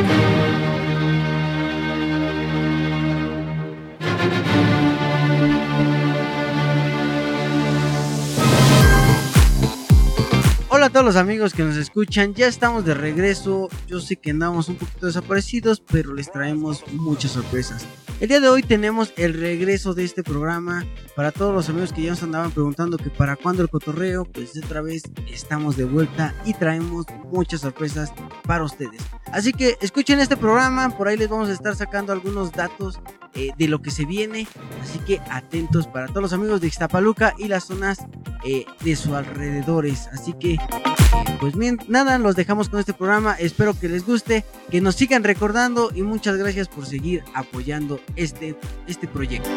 Hola a todos los amigos que nos escuchan, ya estamos de regreso. Yo sé que andamos un poquito desaparecidos, pero les traemos muchas sorpresas. El día de hoy tenemos el regreso de este programa. Para todos los amigos que ya nos andaban preguntando que para cuándo el cotorreo, pues otra vez estamos de vuelta y traemos muchas sorpresas para ustedes. Así que escuchen este programa, por ahí les vamos a estar sacando algunos datos eh, de lo que se viene. Así que atentos para todos los amigos de Ixtapaluca y las zonas eh, de sus alrededores. Así que, pues bien, nada, los dejamos con este programa. Espero que les guste, que nos sigan recordando y muchas gracias por seguir apoyando este, este proyecto.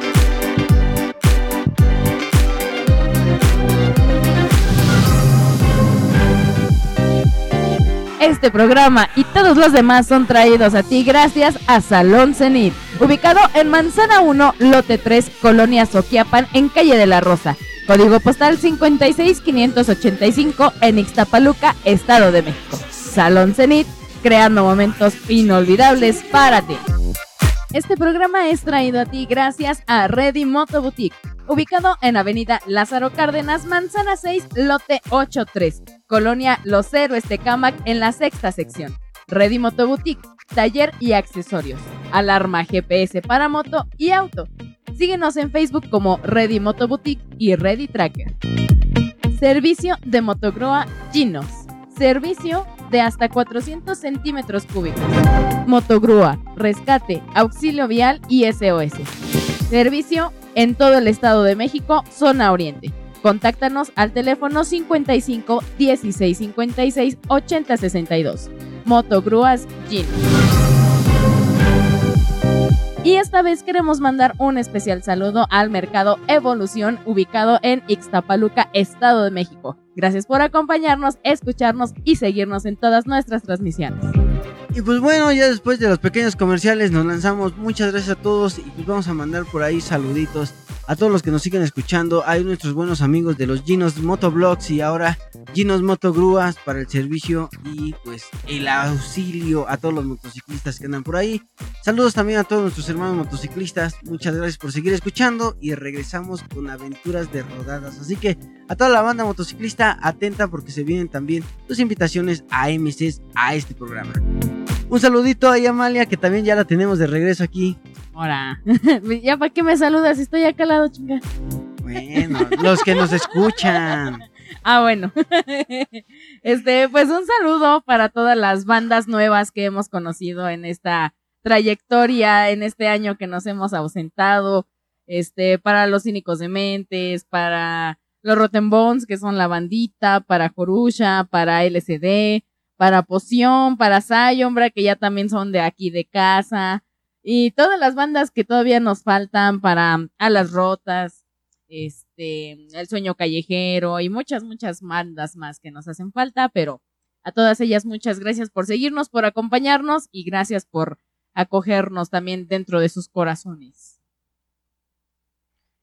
Este programa y todos los demás son traídos a ti gracias a Salón Cenit, ubicado en Manzana 1, Lote 3, Colonia Soquiapan, en Calle de la Rosa. Código postal 56585 en Ixtapaluca, Estado de México. Salón Cenit, creando momentos inolvidables para ti. Este programa es traído a ti gracias a Ready Moto Boutique, ubicado en Avenida Lázaro Cárdenas, Manzana 6, Lote 83, Colonia Los Héroes Tecamac en la sexta sección. Ready Moto Boutique, taller y accesorios, alarma GPS para moto y auto. Síguenos en Facebook como Ready Moto Boutique y Ready Tracker. Servicio de motogrúa Ginos. Servicio de hasta 400 centímetros cúbicos. Motogrúa, rescate, auxilio vial y SOS. Servicio en todo el Estado de México, zona oriente. Contáctanos al teléfono 55 16 56 80 62. Motogrúas Gin. Y esta vez queremos mandar un especial saludo al Mercado Evolución ubicado en Ixtapaluca, Estado de México. Gracias por acompañarnos, escucharnos y seguirnos en todas nuestras transmisiones. Y pues bueno, ya después de los pequeños comerciales nos lanzamos. Muchas gracias a todos y pues vamos a mandar por ahí saluditos a todos los que nos siguen escuchando. Hay nuestros buenos amigos de los Ginos Motoblogs y ahora Ginos Motogrúas para el servicio y pues el auxilio a todos los motociclistas que andan por ahí. Saludos también a todos nuestros hermanos motociclistas. Muchas gracias por seguir escuchando y regresamos con aventuras de rodadas. Así que a toda la banda motociclista atenta porque se vienen también tus invitaciones a MCs a este programa. Un saludito a Amalia, que también ya la tenemos de regreso aquí. Ahora, ya para qué me saludas, estoy acá al lado, chinga. Bueno, los que nos escuchan. Ah, bueno. Este, pues un saludo para todas las bandas nuevas que hemos conocido en esta trayectoria, en este año que nos hemos ausentado. Este, para los cínicos de mentes, para los Rotten Bones, que son la bandita, para Jorusha, para LCD, para Poción, para Sayombra, que ya también son de aquí de casa, y todas las bandas que todavía nos faltan para Alas Rotas, este, El Sueño Callejero y muchas, muchas bandas más que nos hacen falta, pero a todas ellas muchas gracias por seguirnos, por acompañarnos y gracias por acogernos también dentro de sus corazones.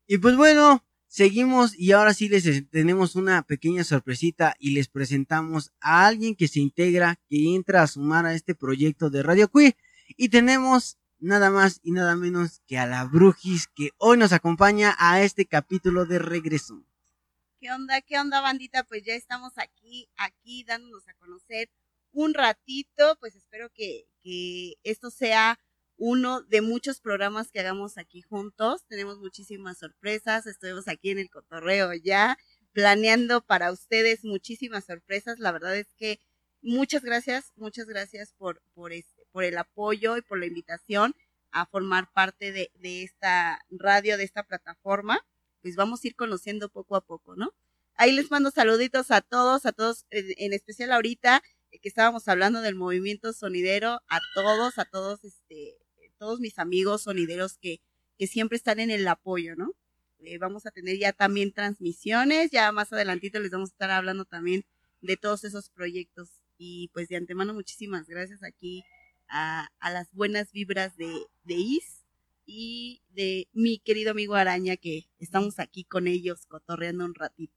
Y pues bueno, Seguimos y ahora sí les tenemos una pequeña sorpresita y les presentamos a alguien que se integra, que entra a sumar a este proyecto de Radio Queer. Y tenemos nada más y nada menos que a la Brujis que hoy nos acompaña a este capítulo de regreso. ¿Qué onda? ¿Qué onda, bandita? Pues ya estamos aquí, aquí dándonos a conocer un ratito. Pues espero que, que esto sea uno de muchos programas que hagamos aquí juntos. Tenemos muchísimas sorpresas. Estuvimos aquí en el cotorreo ya planeando para ustedes muchísimas sorpresas. La verdad es que muchas gracias, muchas gracias por, por, este, por el apoyo y por la invitación a formar parte de, esta radio, de esta plataforma. Pues vamos a ir conociendo poco a poco, ¿no? Ahí les mando saluditos a todos, a todos, en especial ahorita que estábamos hablando del movimiento sonidero, a todos, a todos, este, todos mis amigos sonideros que, que siempre están en el apoyo, ¿no? Eh, vamos a tener ya también transmisiones, ya más adelantito les vamos a estar hablando también de todos esos proyectos. Y pues de antemano muchísimas gracias aquí a, las buenas vibras de, de IS y de mi querido amigo Araña que estamos aquí con ellos cotorreando un ratito.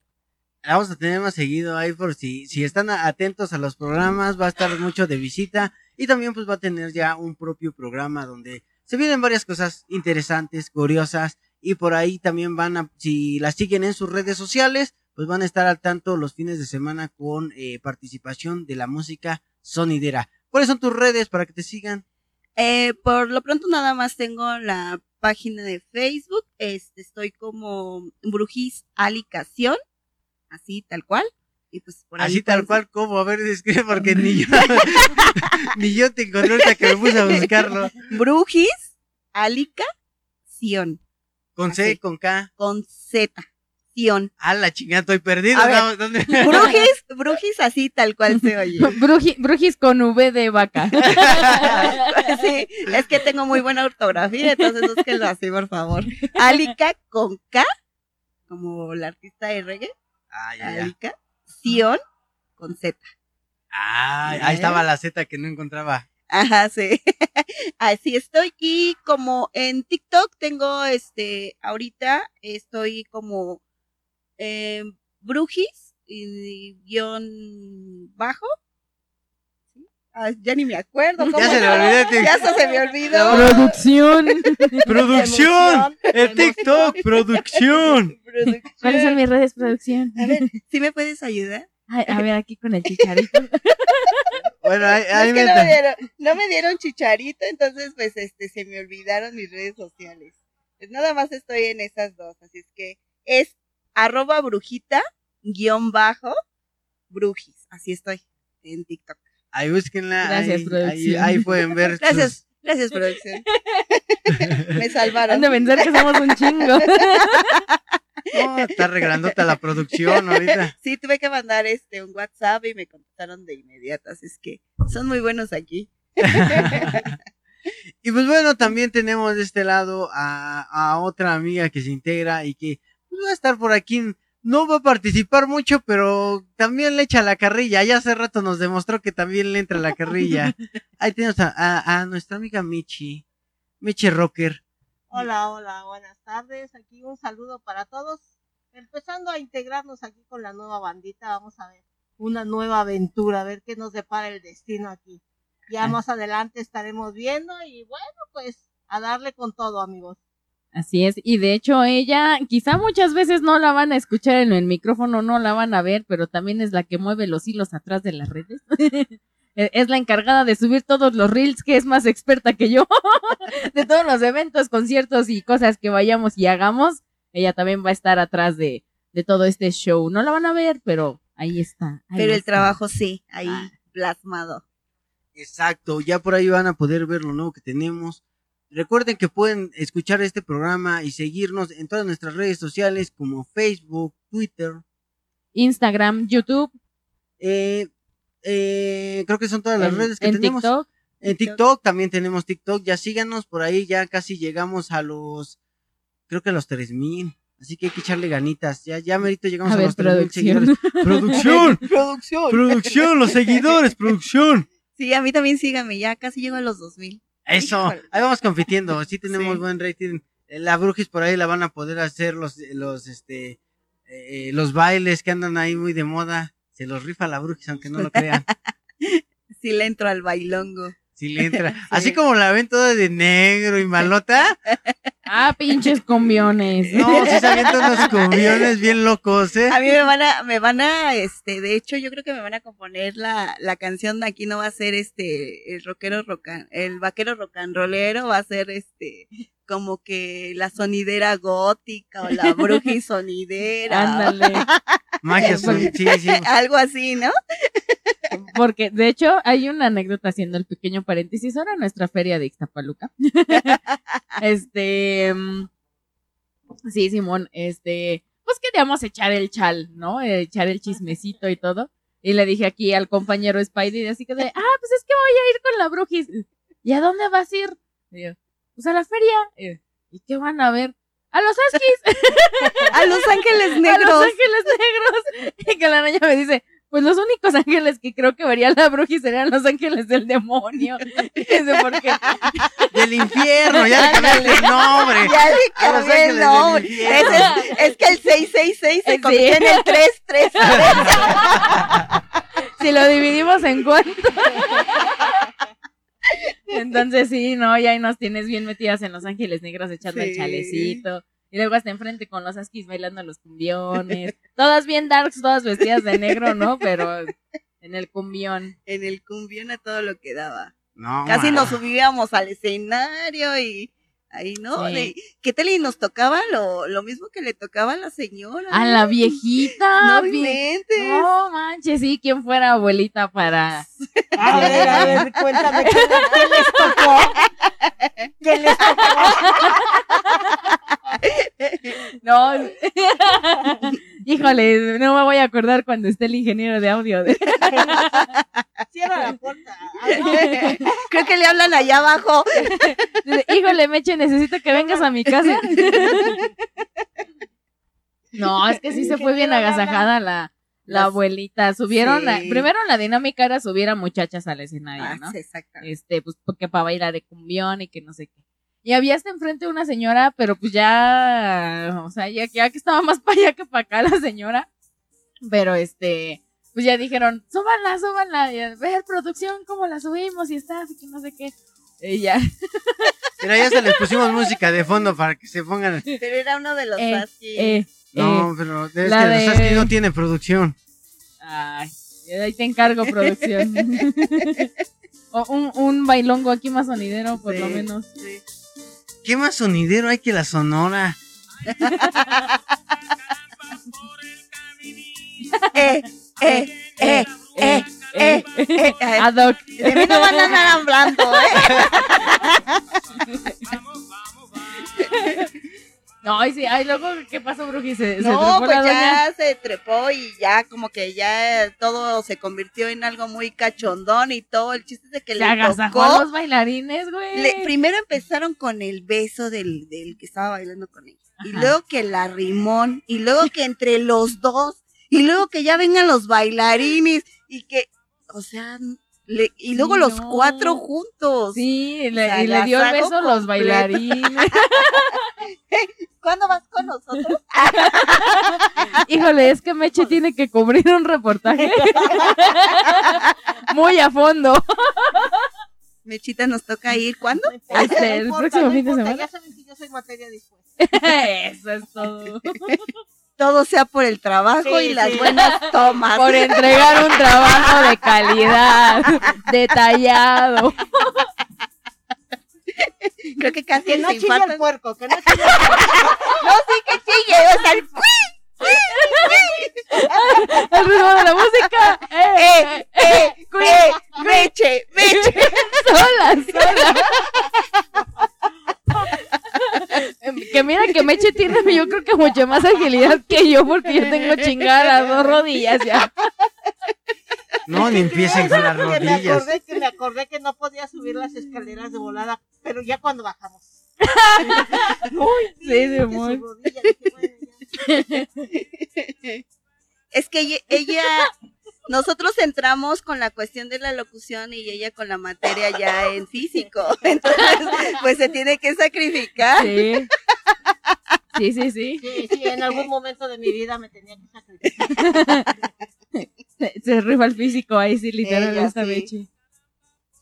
Vamos a tener más seguido ahí por si, si están atentos a los programas, va a estar mucho de visita Y también pues va a tener ya un propio programa donde se vienen varias cosas interesantes, curiosas. Y por ahí también van a, si la siguen en sus redes sociales, pues van a estar al tanto los fines de semana con eh, participación de la música sonidera. ¿Cuáles son tus redes para que te sigan? Eh, por lo pronto nada más tengo la página de Facebook, este, estoy como Brujis Alicación, así tal cual. Y pues por Así tal cual como, a ver, escribe porque ni yo, ni yo te encontré ahorita que me puse a buscarlo. Brujis Alicación, Con C, Así. con K. con Z, Sion. A la chingada, estoy perdido. A ver. ¿no? ¿Dónde? Brujis, Brujis así tal cual se oye. Bruji- brujis con V de vaca. Sí, es que tengo muy buena ortografía, entonces búsquenlo así, por favor. Alica con K, como la artista de reggae, Ah, ya, ya. Alica, Sion con Z. Ah, ahí estaba la Z que no encontraba. Ajá, sí. Así estoy. Y como en TikTok tengo, este, ahorita estoy como eh, Brujis y guion bajo. Ah, ya ni me acuerdo. ¿cómo Ya se le era? olvidó. te- Ya hasta se me olvidó. Producción. ¡Producción! ¡El TikTok! ¡Producción! Producción. ¿Cuáles son mis redes, producción? A ver, ¿sí me puedes ayudar? Ay, a ver, aquí con el chicharito. Bueno, ahí, No, ahí es que me- no me dieron, no me dieron chicharito, entonces pues este se me olvidaron mis redes sociales. Pues nada más estoy en esas dos, así es que es arroba brujita guion bajo brujis, así estoy en TikTok. Ahí búsquenla. Gracias, ahí, ahí, producción. ahí pueden ver. sus- Gracias, gracias producción. me salvaron. Han de pensar que somos un chingo. No, está regalándote la producción ahorita. Sí, tuve que mandar este un WhatsApp y me contestaron de inmediato, así es que son muy buenos aquí. Y pues bueno, también tenemos de este lado a, a otra amiga que se integra y que va a estar por aquí. No va a participar mucho, pero también le echa la carrilla. Ya hace rato nos demostró que también le entra la carrilla. Ahí tenemos a, a- a nuestra amiga Michi. Michi Rocker. Hola, hola, buenas tardes. Aquí un saludo para todos. Empezando a integrarnos aquí con la nueva bandita, vamos a ver una nueva aventura, a ver qué nos depara el destino aquí. Ya más adelante estaremos viendo y bueno, pues a darle con todo, amigos. Así es, y de hecho ella, quizá muchas veces no la van a escuchar en el micrófono, no la van a ver, pero también es la que mueve los hilos atrás de las redes. E- es la encargada de subir todos los reels, que es más experta que yo, de todos los eventos, conciertos y cosas que vayamos y hagamos. Ella también va a estar atrás de, de todo este show. No la van a ver, pero ahí está. ahí Pero el trabajo sí, ahí Ah. plasmado. Exacto, ya por ahí van a poder ver lo nuevo que tenemos. Recuerden que pueden escuchar este programa y seguirnos en todas nuestras redes sociales como Facebook, Twitter, Instagram, YouTube, eh, eh, creo que son todas las en, redes que en tenemos. TikTok. En TikTok también tenemos TikTok, ya síganos por ahí, ya casi llegamos a los, creo que a los 3000. Así que hay que echarle ganitas. Ya, ya merito llegamos A a, ver, los 3000 producción. seguidores. ¡Producción! Producción. ¡Producción! ¡Los seguidores! ¡Producción! Sí, a mí también síganme, ya casi llego a los 2000. Eso, Híjole. ahí vamos compitiendo, sí tenemos Sí. buen rating. La Brujis por ahí la van a poder hacer los, los, este, eh, los bailes que andan ahí muy de moda. Se los rifa la Brujis, aunque no lo crean. Sí le entro al bailongo. Si le entra. Así como la ven toda de negro y malota. Ah, pinches combiones. No, sí se avientan unos cumbiones bien locos, ¿eh? A mí me van a, me van a, este, de hecho, yo creo que me van a componer la, la canción de aquí no va a ser este, el rockero rocan, el vaquero rocanrolero, va a ser este, como que la sonidera gótica o la bruji sonidera. Ándale. Magia, sí. Algo así, ¿no? Porque, de hecho, hay una anécdota haciendo el pequeño paréntesis. Ahora nuestra feria de Ixtapaluca. este. mm, Sí, Simón, este. Pues queríamos echar el chal, ¿no? Echar el chismecito y todo. Y le dije aquí al compañero Spidey, así que de, ah, pues es que voy a ir con la brujis. ¿Y a dónde vas a ir? Y yo, pues a la feria. Y, ¿Y qué van a ver? A los Askis. A Los Ángeles A los Negros. ángeles negros. Y que la niña me dice, pues los únicos ángeles que creo que vería la bruja serían los ángeles del demonio. Y dice, ¿por qué? Del infierno, ya le cambiaste el nombre. Ya le cambié el nombre. es, es que el 666 se Sí. convirtió en el 33. Si lo dividimos en cuánto. Entonces sí, no, y ahí nos tienes bien metidas en Los Ángeles Negros echando el Sí. chalecito. Y luego hasta enfrente con los askis bailando los cumbiones. Todas bien darks, todas vestidas de negro, ¿no? Pero en el cumbión. En el cumbión a todo lo que daba. No, Casi ma. nos subíamos al escenario y ahí, ¿no? Sí. De- ¿Qué tal? Y nos tocaba lo, lo mismo que le tocaba a la señora. A la viejita. No. No manches, sí, ¿quién fuera abuelita para...? A ver, a ver, cuéntame, ¿qué, qué les tocó? ¿Qué les tocó? No. Híjole, no me voy a acordar cuando esté el ingeniero de audio. Cierra la puerta. No. Creo que le hablan allá abajo. Híjole, Meche, necesito que vengas a mi casa. No, es que sí se fue bien agasajada la, la abuelita. Subieron, la- Sí. primero la dinámica era subir a muchachas al escenario, Ah, ¿no? sí, exacto. Este, pues porque para bailar de cumbión y que no sé qué. Y había hasta enfrente una señora, pero pues ya, o sea, ya, ya que estaba más para allá que para acá la señora. Pero este, pues ya dijeron, súbanla, súbanla, y a ver producción cómo la subimos y está, así que no sé qué. Y ya, Pero ya se les pusimos música de fondo para que se pongan. Pero era uno de los Eh, eh, No, eh, pero es la que de- los no tiene producción. ay, ahí te encargo producción. o un, un bailongo aquí más sonidero, por Sí, lo menos. sí. ¿Qué más sonidero hay que la sonora? Eh, eh, eh, eh, eh, eh, eh. Ad hoc. De mí no van a andar hablando, ¿eh? No, ay, sí, ay, luego, ¿qué pasó, Bruji? Se, se No, trepó pues la doña. ya se trepó y ya como que ya todo se convirtió en algo muy cachondón y todo. El chiste es de que Se le agasajó a tocó. los bailarines, güey. le- primero empezaron con el beso del, del que estaba bailando con ella. Y luego que la rimón. Y luego que entre los dos. Y luego que ya vengan los bailarines. Y que, o sea, le- y luego Sí, los no. cuatro juntos. Sí, le- y le dio el beso a los completo. bailarines. ¿Cuándo vas con nosotros? Híjole, es que Meche tiene que cubrir un reportaje muy a fondo. Mechita, nos toca ir. ¿Cuándo? Este, el próximo fin de semana. Ya saben que yo soy materia dispuesta. Eso es todo. Todo sea por el trabajo Sí, y las sí. buenas tomas. Por entregar un trabajo de calidad, detallado. Creo que casi Que no se chille el puerco, que no chille el puerco. No, sí que chille, o sea, el Al ritmo de la música. eh, Eh, eh, eh, meche, meche. sola, sola. Que mira que Meche tiene, yo creo que mucho más agilidad que yo, porque yo tengo chingadas dos rodillas ya. No, ni empiecen con las Que me rodillas. acordé que me acordé que no podía subir las escaleras de volada, pero ya cuando bajamos. Uy, Sí, su amor. rodilla, dije, bueno, ya. Es que ella, ella- nosotros entramos con la cuestión de la locución y ella con la materia ya en físico. Entonces, pues se tiene que sacrificar. Sí. Sí, sí, sí. Sí, sí, en algún momento de mi vida me tenía que sacrificar. Se, se rifa el físico ahí, sí, literal, Ella esta sí. Meche.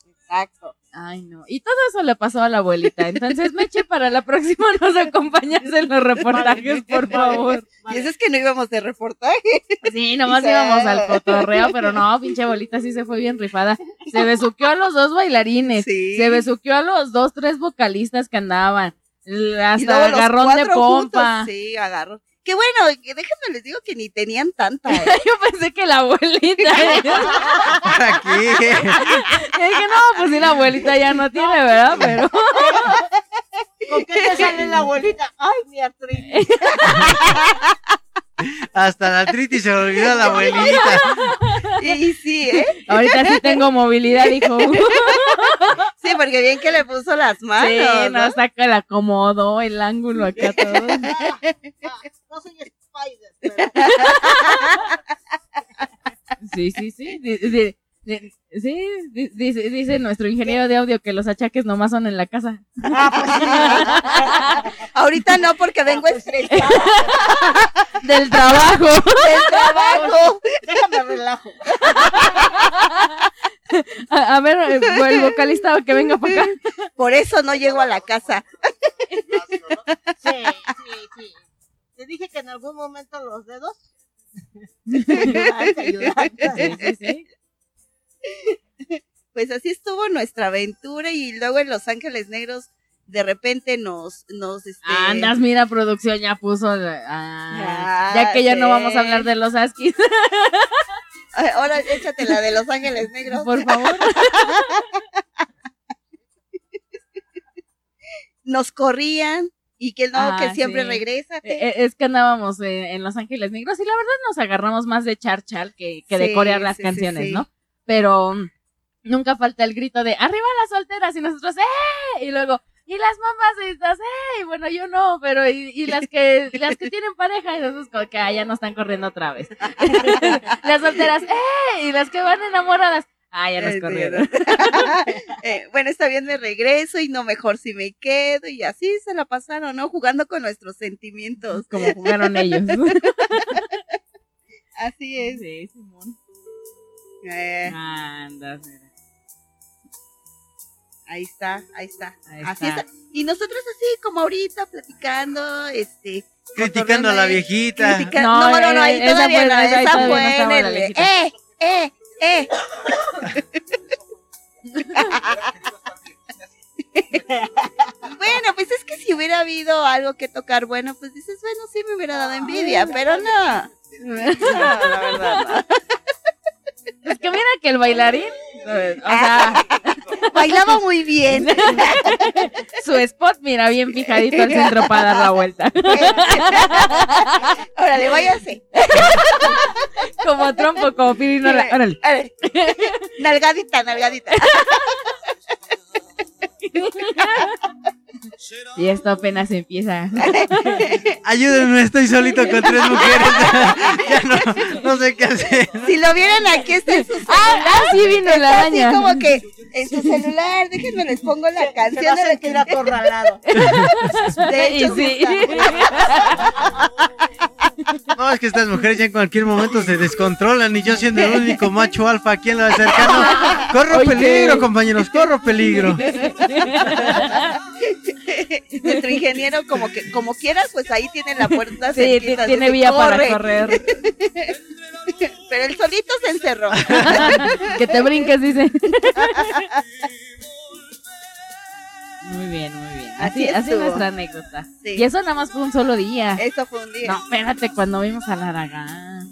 Exacto. Ay, no. Y todo eso le pasó a la abuelita. Entonces, Meche, para la próxima nos acompañas en los reportajes, por favor. Y eso es que no íbamos de reportaje. Sí, nomás íbamos al cotorreo, pero no, pinche abuelita sí se fue bien rifada. Se besuqueó a los dos bailarines. Sí. Se besuqueó a los dos, tres vocalistas que andaban. Hasta agarrón de cuatro pompa. juntos, Sí, agarrón. Que bueno, que déjenme les digo que ni tenían tanta. ¿eh? Yo pensé que la abuelita. ¿Para qué? Y dije, no, pues sí, la abuelita ya no tiene, ¿verdad? Pero ¿Con qué te sale la abuelita? Ay, mi artritis. Hasta la artritis se le olvidó la abuelita. Y, y sí, ¿eh? ahorita sí tengo movilidad, dijo. Sí, porque bien que le puso las manos. Sí, ¿no? no, saca el acomodo, el ángulo acá todo. No soy Spider, pero Sí, sí, sí. Sí, di- dice, dice nuestro ingeniero de audio que los achaques nomás son en la casa. Ah, Ahorita no, porque vengo pues, estresada Del trabajo. del trabajo. déjame relajo. A, a ver, eh, el vocalista que venga para acá. Por eso no llego a la casa. Sí, sí, sí. Te dije que en algún momento los dedos. ayudarte, ayudarte. Sí, sí, sí. Pues así estuvo nuestra aventura y luego en Los Ángeles Negros de repente nos, nos, este, Andas, mira, producción ya puso. ah, Ah, ya que ya no vamos a hablar de los Askis, Ahora échate la de Los Ángeles Negros. por favor. Nos corrían y que no, Ah, que siempre sí. regrésate. Eh, Es que andábamos eh, en Los Ángeles Negros y la verdad nos agarramos más de charchal que, que de corear las sí, canciones. ¿no? Pero nunca falta el grito de arriba las solteras y nosotros ¡eh! Y luego, y las mamacitas, ¡eh! Y bueno, yo no, pero y, y las que las que tienen pareja y nosotros como que ah, ya no están corriendo otra vez. las solteras, ¡eh! Y las que van enamoradas, ah, ya nos corrieron. Eh, bueno, está bien, me regreso y no mejor si me quedo y así se la pasaron, ¿no? Jugando con nuestros sentimientos. Como jugaron ellos. Así es. sí, Simón. Eh, Anda, mira. ahí está, ahí está. Ahí así está. está. Y nosotros así como ahorita platicando, este, Criticando a la viejita. critica- No, No, no, no, ahí eh, esa todavía fue- no, esa todavía no el, viejita. eh, eh, eh. Bueno, pues es que si hubiera habido algo que tocar bueno, pues dices, bueno, sí me hubiera dado envidia, pero no. No, la verdad, no. Es que mira que el bailarín, o sea, Bailaba muy bien. su spot, mira, bien fijadito al centro para dar la vuelta. Órale, váyase. Como trompo, como pirinola. Órale. A ver. Nalgadita, nalgadita. Y esto apenas empieza. Ayúdenme, estoy solito con tres mujeres. ya no, no sé qué hacer. Si lo vieran aquí, está en su Ah, ah, sí vino la Está así como que en su celular, déjenme les pongo la Se canción va a sentir que acorralado. de Y hecho sí. No, es que estas mujeres ya en cualquier momento se descontrolan y yo siendo el único macho alfa aquí en lo cercano. Corro Oye. peligro, compañeros, corro peligro. nuestro ingeniero como que como quieras, pues ahí tiene la puerta Sí, cerquita, tiene vía para "Corre", correr. Pero él solito se encerró. Que te brinques, dice. Muy bien, muy bien. Así, Así nuestra anécdota. Sí. Y eso nada más fue un solo día. Eso fue un día. No, espérate, cuando vimos a la Aragán.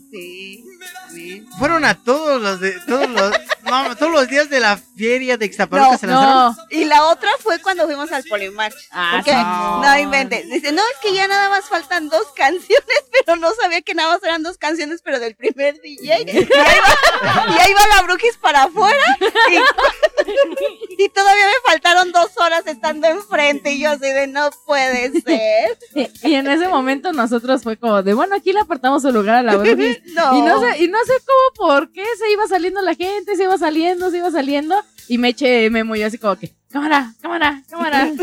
Sí. Fueron a todos los de todos los no, todos los días de la feria de Ixtapaluca No, se lanzaron. No, Y la otra fue cuando fuimos al Polimarch. Ah, porque sí. no inventes. Dice, no, es que ya nada más faltan dos canciones, pero no sabía que nada más eran dos canciones, pero del primer DJ. Y ahí va, y ahí va la Brujis para afuera. Y, y todavía me faltaron dos horas estando enfrente. Y yo así de, no puede ser. Y, y en ese momento nosotros fue como de, bueno, aquí le apartamos su lugar a la Brujis. No. Y no sé, y no sé cómo, por qué se iba saliendo la gente, se iba saliendo, se iba saliendo. Y me eché Memo y yo así como que, cámara, cámara, cámara.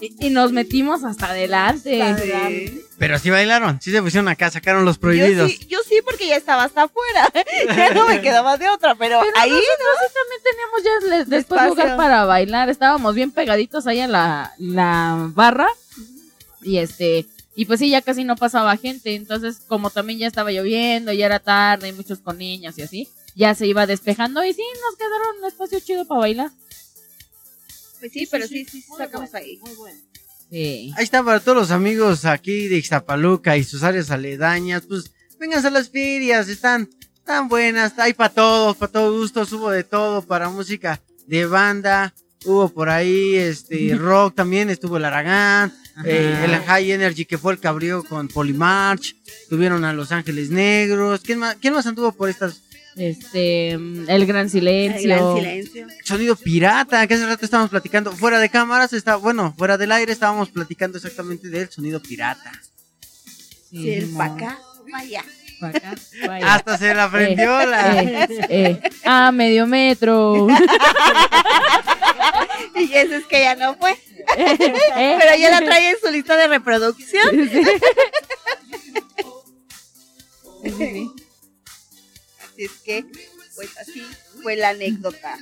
y, y nos metimos hasta adelante. Sí. Pero sí bailaron, sí se pusieron acá, sacaron los Yo prohibidos. sí, yo sí, porque ya estaba hasta afuera. Ya no me quedaba de otra, pero, Pero ahí nosotros sí también teníamos ya después Espacio. lugar para bailar. Estábamos bien pegaditos ahí a la, la barra. Y este, y pues sí, ya casi no pasaba gente. Entonces, como también ya estaba lloviendo, ya era tarde, y muchos con niños y así, ya se iba despejando. Y sí, nos quedaron un espacio chido para bailar. Pues sí, pero sí, sí, sí sacamos bueno, ahí. Muy bueno. Sí. Ahí está para todos los amigos aquí de Ixtapaluca y sus áreas aledañas. Pues vengan a las ferias, están tan buenas. Hay para todos, para todo gusto. Hubo de todo para música de banda. Hubo por ahí este rock también, estuvo el Aragán. Eh, el High Energy que fue el que abrió con Polymarch, tuvieron a Los Ángeles Negros, ¿quién más, quién más anduvo por estas? Este, mm, el gran El silencio. gran silencio. Sonido pirata, que hace rato estábamos platicando, fuera de cámaras, está, bueno, fuera del aire estábamos platicando exactamente del sonido pirata. Sí, el Simón. pa' acá, vaya. Pa' acá. Hasta se la aprendió Eh, la... eh, eh, a medio metro. Y eso es que ya no fue. Eh, Pero ya la trae en su lista de reproducción. Sí, sí, sí. Así es que, pues así fue la anécdota.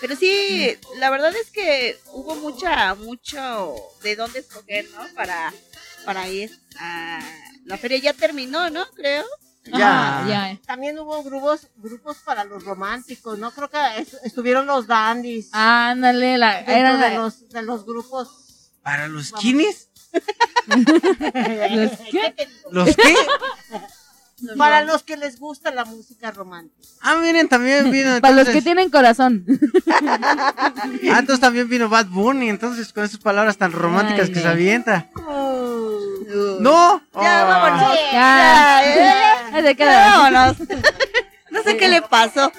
Pero sí, la verdad es que hubo mucha, mucho de dónde escoger, ¿no? Para, para ir a la feria. Ya terminó, ¿no? Creo. Ya. Ya. También hubo grupos, grupos para los románticos, ¿no? Creo que es- estuvieron los dandies. Ándale, la, era de la- los, de los grupos. ¿Para los kines? ¿Los qué? ¿Los qué? Para los que les gusta la música romántica. Ah, miren, también vino. Para los que tienen corazón. Ah, entonces también vino Bad Bunny, entonces con esas palabras tan románticas Ay, que se avienta. Uh, ¡No! Ya, Ah. vámonos. Ya. Ya, Ya, queda. vámonos. No sé qué le pasó.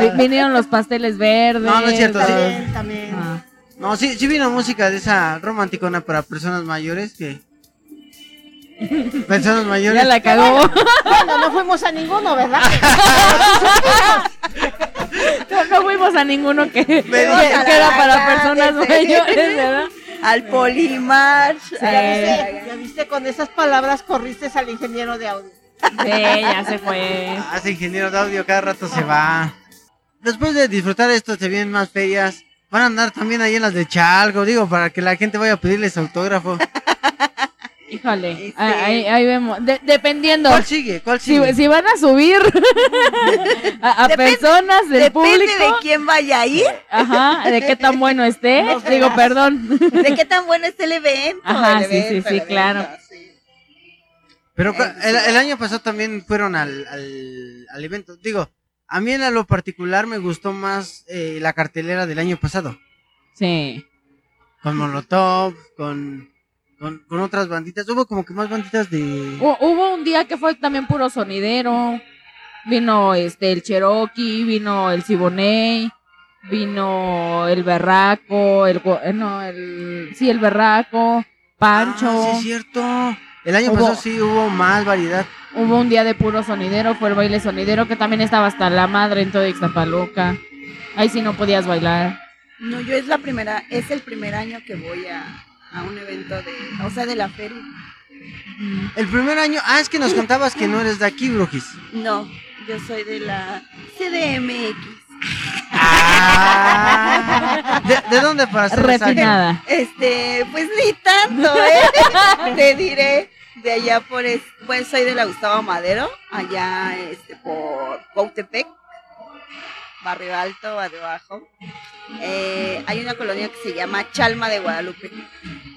Vi- Vinieron los pasteles verdes. No, no es cierto, sí. También, también. Ah. No, sí, sí vino música de esa romanticona para personas mayores que... Personas mayores. Ya la cagó. Bueno, no fuimos a ninguno, ¿verdad? No, no fuimos a ninguno que, que, era para personas mayores, ¿verdad? Al Polimar. Ya viste, ya viste, con esas palabras corriste al ingeniero de audio. Sí, ya se fue. Ah, ese ingeniero de audio cada rato se va. Después de disfrutar esto, se vienen más ferias. Van a andar también ahí en las de Chalco, digo, para que la gente vaya a pedirles autógrafo. Híjole, Sí. ahí, ahí- ahí vemos. De- dependiendo. ¿Cuál sigue? ¿Cuál Si, sigue? si van a subir a, a Depende- personas del Depende público, de quién vaya a ir, ajá, de qué tan bueno esté, digo, perdón. de qué tan bueno esté el evento. Ajá, el sí, sí, sí, claro. sí. Pero el, año pasado también fueron al, al, al evento. Digo, a mí en lo particular me gustó más eh, la cartelera del año pasado. Sí. Con Molotov, con, con, con otras banditas. Hubo como que más banditas de... Hu- Hubo un día que fue también puro sonidero. Vino este el Cherokee, vino el Siboney, vino el Berraco, el eh, no, el sí, el Berraco, Pancho. Ah, sí, es cierto. El año Hubo- pasado sí hubo más variedad. Hubo un día de puro sonidero, fue el baile sonidero que también estaba hasta la madre en todo Ixtapaluca. Ahí sí no podías bailar. No, yo es la primera, es el primer año que voy a, a un evento de, o sea, de la feria. El primer año... Ah, es que nos contabas que no eres de aquí, Brujis. No, yo soy de la CDMX. Ah, ¿De, de dónde para ser? Refinada. Este, pues ni tanto, ¿eh? Te diré de allá por, es, pues soy de la Gustavo Madero, allá este, por Cautepec, Barrio Alto, Barrio Bajo. Eh, hay una colonia que se llama Chalma de Guadalupe.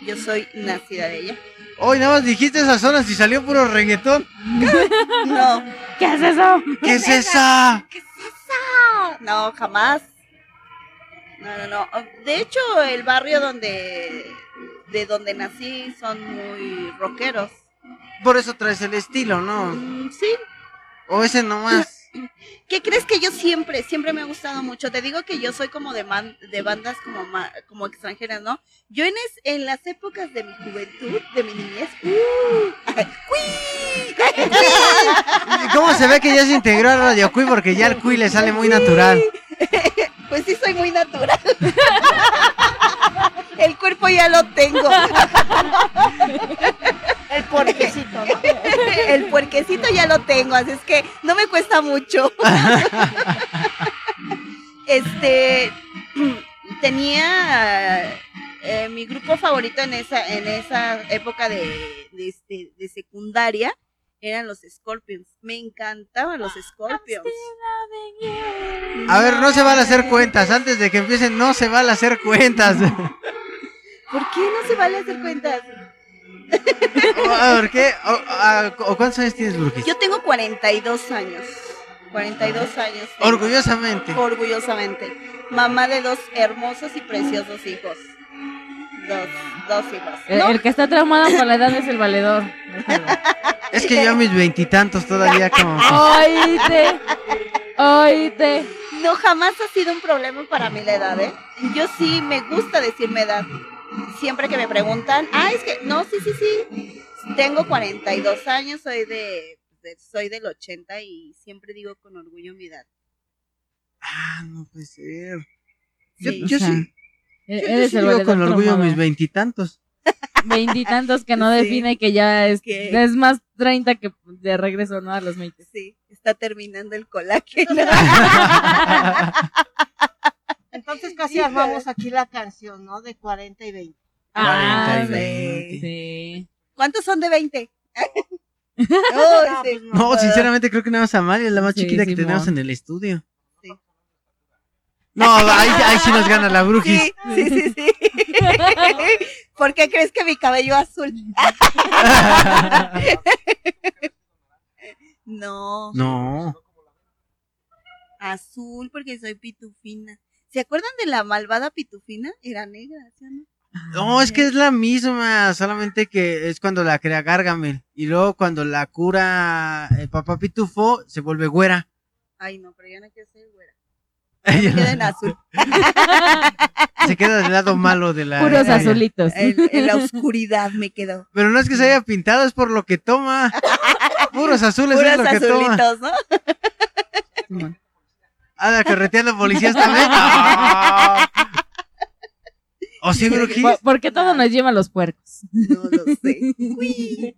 Yo soy nacida de ella. Hoy nada más dijiste esas zonas y salió puro reggaetón. No, ¿Qué es eso? ¿Qué es esa? no, jamás. No, no, no. De hecho, el barrio donde de donde nací son muy rockeros. Por eso traes el estilo, ¿no? Mm, sí, O ese nomás. ¿Qué crees que yo siempre, siempre me ha gustado mucho? Te digo que yo soy como de, man- de bandas como, ma- como extranjeras, ¿no? Yo en, es- en las épocas de mi juventud, de mi niñez, ¡uh! ¡Ay, ¡Uy! ¿Y ¿Cómo se ve que ya se integró a Radio Cui? Porque ya el Cui le sale muy natural. Pues sí, soy muy natural. El cuerpo ya lo tengo. El puerquecito, ¿no? El puerquecito ya lo tengo, así es que no me cuesta mucho. Este tenía eh, mi grupo favorito en esa en esa época de, de, este, de secundaria eran los Scorpions. Me encantaban los Scorpions. A ver, no se van a hacer cuentas. Antes de que empiecen, no se van a hacer cuentas. ¿Por qué no se vale hacer cuentas? Ver, ¿qué? O, cuántos años tienes, Brujis? Yo tengo 42 años. 42 años. tengo. Orgullosamente. orgullosamente. Mamá de dos hermosos y preciosos hijos. Dos, dos hijos. El, No, el que está traumado por la edad es el valedor. Es que yo a mis veintitantos todavía como... Oíte. Oíte. no, jamás ha sido un problema para mí la edad, ¿eh? Yo sí me gusta decirme edad. Siempre que me preguntan, ah, es que, no, sí, sí, sí. Tengo 42 años, soy de, de- soy del 80 y siempre digo con orgullo mi edad. Ah, no puede ser. Yo, Sí. yo O sea, sí, E- yo, sí digo con orgullo mis veintitantos. Veintitantos que no Sí. define que ya es, Que- es más 30 que de regreso, ¿no? A los 20. Sí, está terminando el colágeno. Entonces casi Híjole. armamos aquí la canción, ¿no? De 40 y 20. Cuarenta y sí. veinte. Sí. ¿Cuántos son de 20? No, sí. pues No, sinceramente creo que nada más Amalia es la más Sí, chiquita que tenemos en el estudio. Sí. No, ahí, ahí sí nos gana la brujis. Sí, sí, sí, sí. ¿Por qué crees que mi cabello azul? No, No. azul porque soy pitufina. ¿Se acuerdan de la malvada pitufina? Era negra, ¿sí o no? No, es que es la misma, solamente que es cuando la crea Gargamel. Y luego cuando la cura el papá Pitufo, se vuelve güera. Ay, no, pero yo no quiero ser güera. Me queda en azul. se queda del lado malo de la... Puros azulitos. En, en la oscuridad me quedo. Pero no es que se haya pintado, es por lo que toma. Puros azules Puros es lo que toma. azulitos, ¿no? Ah, carreteando policías también. No. ¿O sí, brujis? Por- Porque todo nos lleva a los puercos. No lo sé. Uy.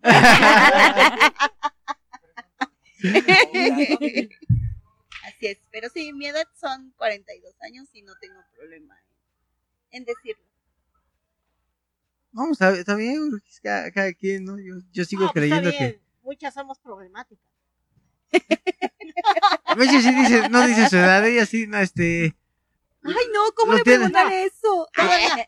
Así es, pero sí, mi edad son 42 años y no tengo problema en, decirlo. Vamos a ver, está bien, brujis, cada, cada quien, ¿no? Yo, yo sigo No, pues, creyendo está que... bien. Muchas somos problemáticas. Meche sí dice, no dice su edad, ella sí, no, este... Ay, no, ¿cómo le tiene. preguntan eso? Todavía.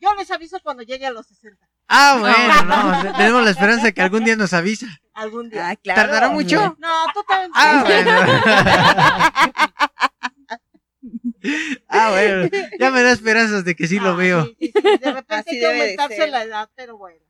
Yo les aviso cuando llegue a los 60. Ah, bueno, no, tenemos la esperanza que algún día nos avisa. Algún día. Ah, claro. ¿Tardará mucho? No, tú también. Ah, bueno. ah, bueno. Ya me da esperanzas de que sí lo Ah, veo. sí, sí, sí. De repente Así hay que de aumentarse la edad, pero bueno.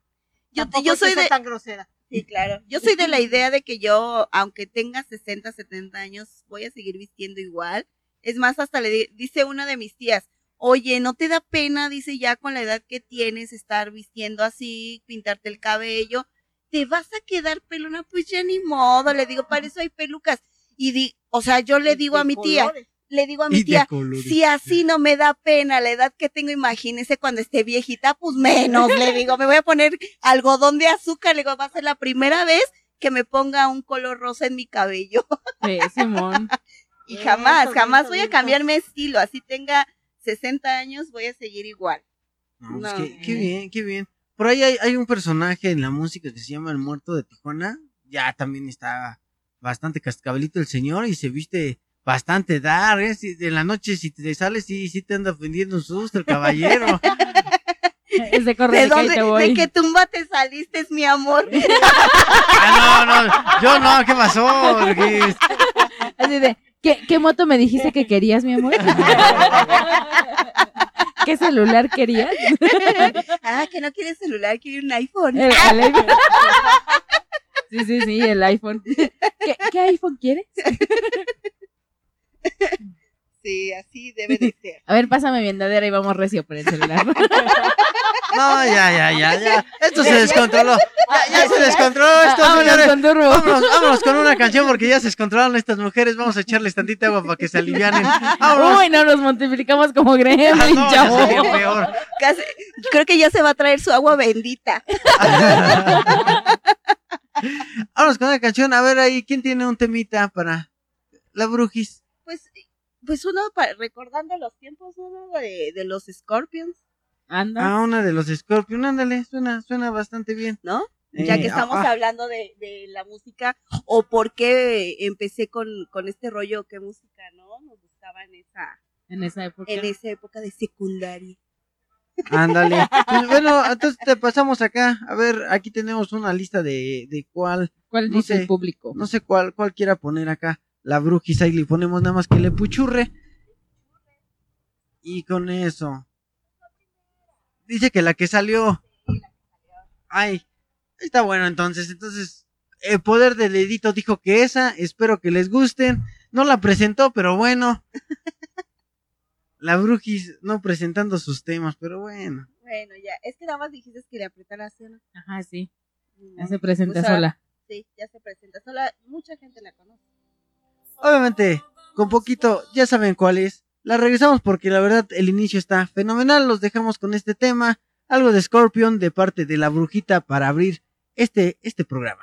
Yo, Tampoco yo soy de, tan grosera. Sí, claro. Yo soy de la idea de que yo, aunque tenga 60, 70 años, voy a seguir vistiendo igual. Es más, hasta le di- dice una de mis tías, oye, ¿no te da pena, dice ya con la edad que tienes, estar vistiendo así, pintarte el cabello? ¿Te vas a quedar pelona? Pues ya ni modo, le digo, para eso hay pelucas. Y di, o sea, yo le digo a mi tía, colores. Le digo a mi tía, si así no me da pena la edad que tengo, imagínese cuando esté viejita, pues menos, le digo, me voy a poner algodón de azúcar, le digo, va a ser la primera vez que me ponga un color rosa en mi cabello. Sí, Simón. Y Bien, jamás, jamás voy a bien. cambiar mi estilo, así tenga 60 años, voy a seguir igual. No, pues No. qué, qué bien, qué bien. Por ahí hay, hay un personaje en la música que se llama El Muerto de Tijuana. Ya también está bastante cascabelito el señor y se viste bastante dar, ¿eh? Si- en la noche si te sales sí, sí te anda ofendiendo un susto el caballero. Es de corre ¿De de que dónde, te voy. de qué tumba te saliste, es mi amor? ah, no, no, yo no, ¿qué pasó? Así de, ¿qué, ¿qué moto me dijiste que querías, mi amor? ¿Qué celular querías? ah, que no quiere celular, quiere un iPhone. El- el iPhone. Sí, sí, sí, el iPhone. ¿Qué, qué iPhone quieres? Sí, así debe de ser. A ver, pásame mi andadera y vamos recio por el celular. No, ya, ya, ya, ya. Esto se descontroló. Ya, ya se descontroló esto, señores. Vámonos, vámonos con una canción porque ya se descontrolaron estas mujeres. Vamos a echarles tantita agua para que se alivianen. Vámonos. Uy, no nos multiplicamos como Ah, Gremlin, no, ya chavo. sería peor. Casi- creo que ya se va a traer su agua bendita. Vámonos con una canción. A ver ahí, ¿quién tiene un temita para la brujis? Pues, uno recordando los tiempos uno de, de los Scorpions, Anda. Ah, una de los Scorpion. Ándale, suena, suena bastante bien. ¿no? Ya Eh, que estamos ah, ah, hablando de, de la música o por qué empecé con, con este rollo, qué música, ¿no? Nos gustaba en esa, En esa época. en esa época de secundaria. Ándale. Pues, bueno, entonces te pasamos acá. A ver, aquí tenemos una lista de, de cuál, ¿Cuál no dice sé. el público? no sé cuál, cuál quiera poner acá. La brujis ahí le ponemos nada más que le puchurre. Y con eso. Dice que la que salió. Ay, está bueno entonces. Entonces, el poder del edito dijo que esa. Espero que les gusten. No la presentó, pero bueno. La brujis no presentando sus temas, pero bueno. Bueno, ya, es que nada más dijiste que le apretara así, ¿no? Ajá, sí. Ya se presenta o sea, sola. Sí, ya se presenta sola. Mucha gente la conoce. Obviamente, con poquito, ya saben cuál es. La regresamos porque la verdad el inicio está fenomenal. Los dejamos con este tema. Algo de Scorpion de parte de la brujita para abrir este, este programa.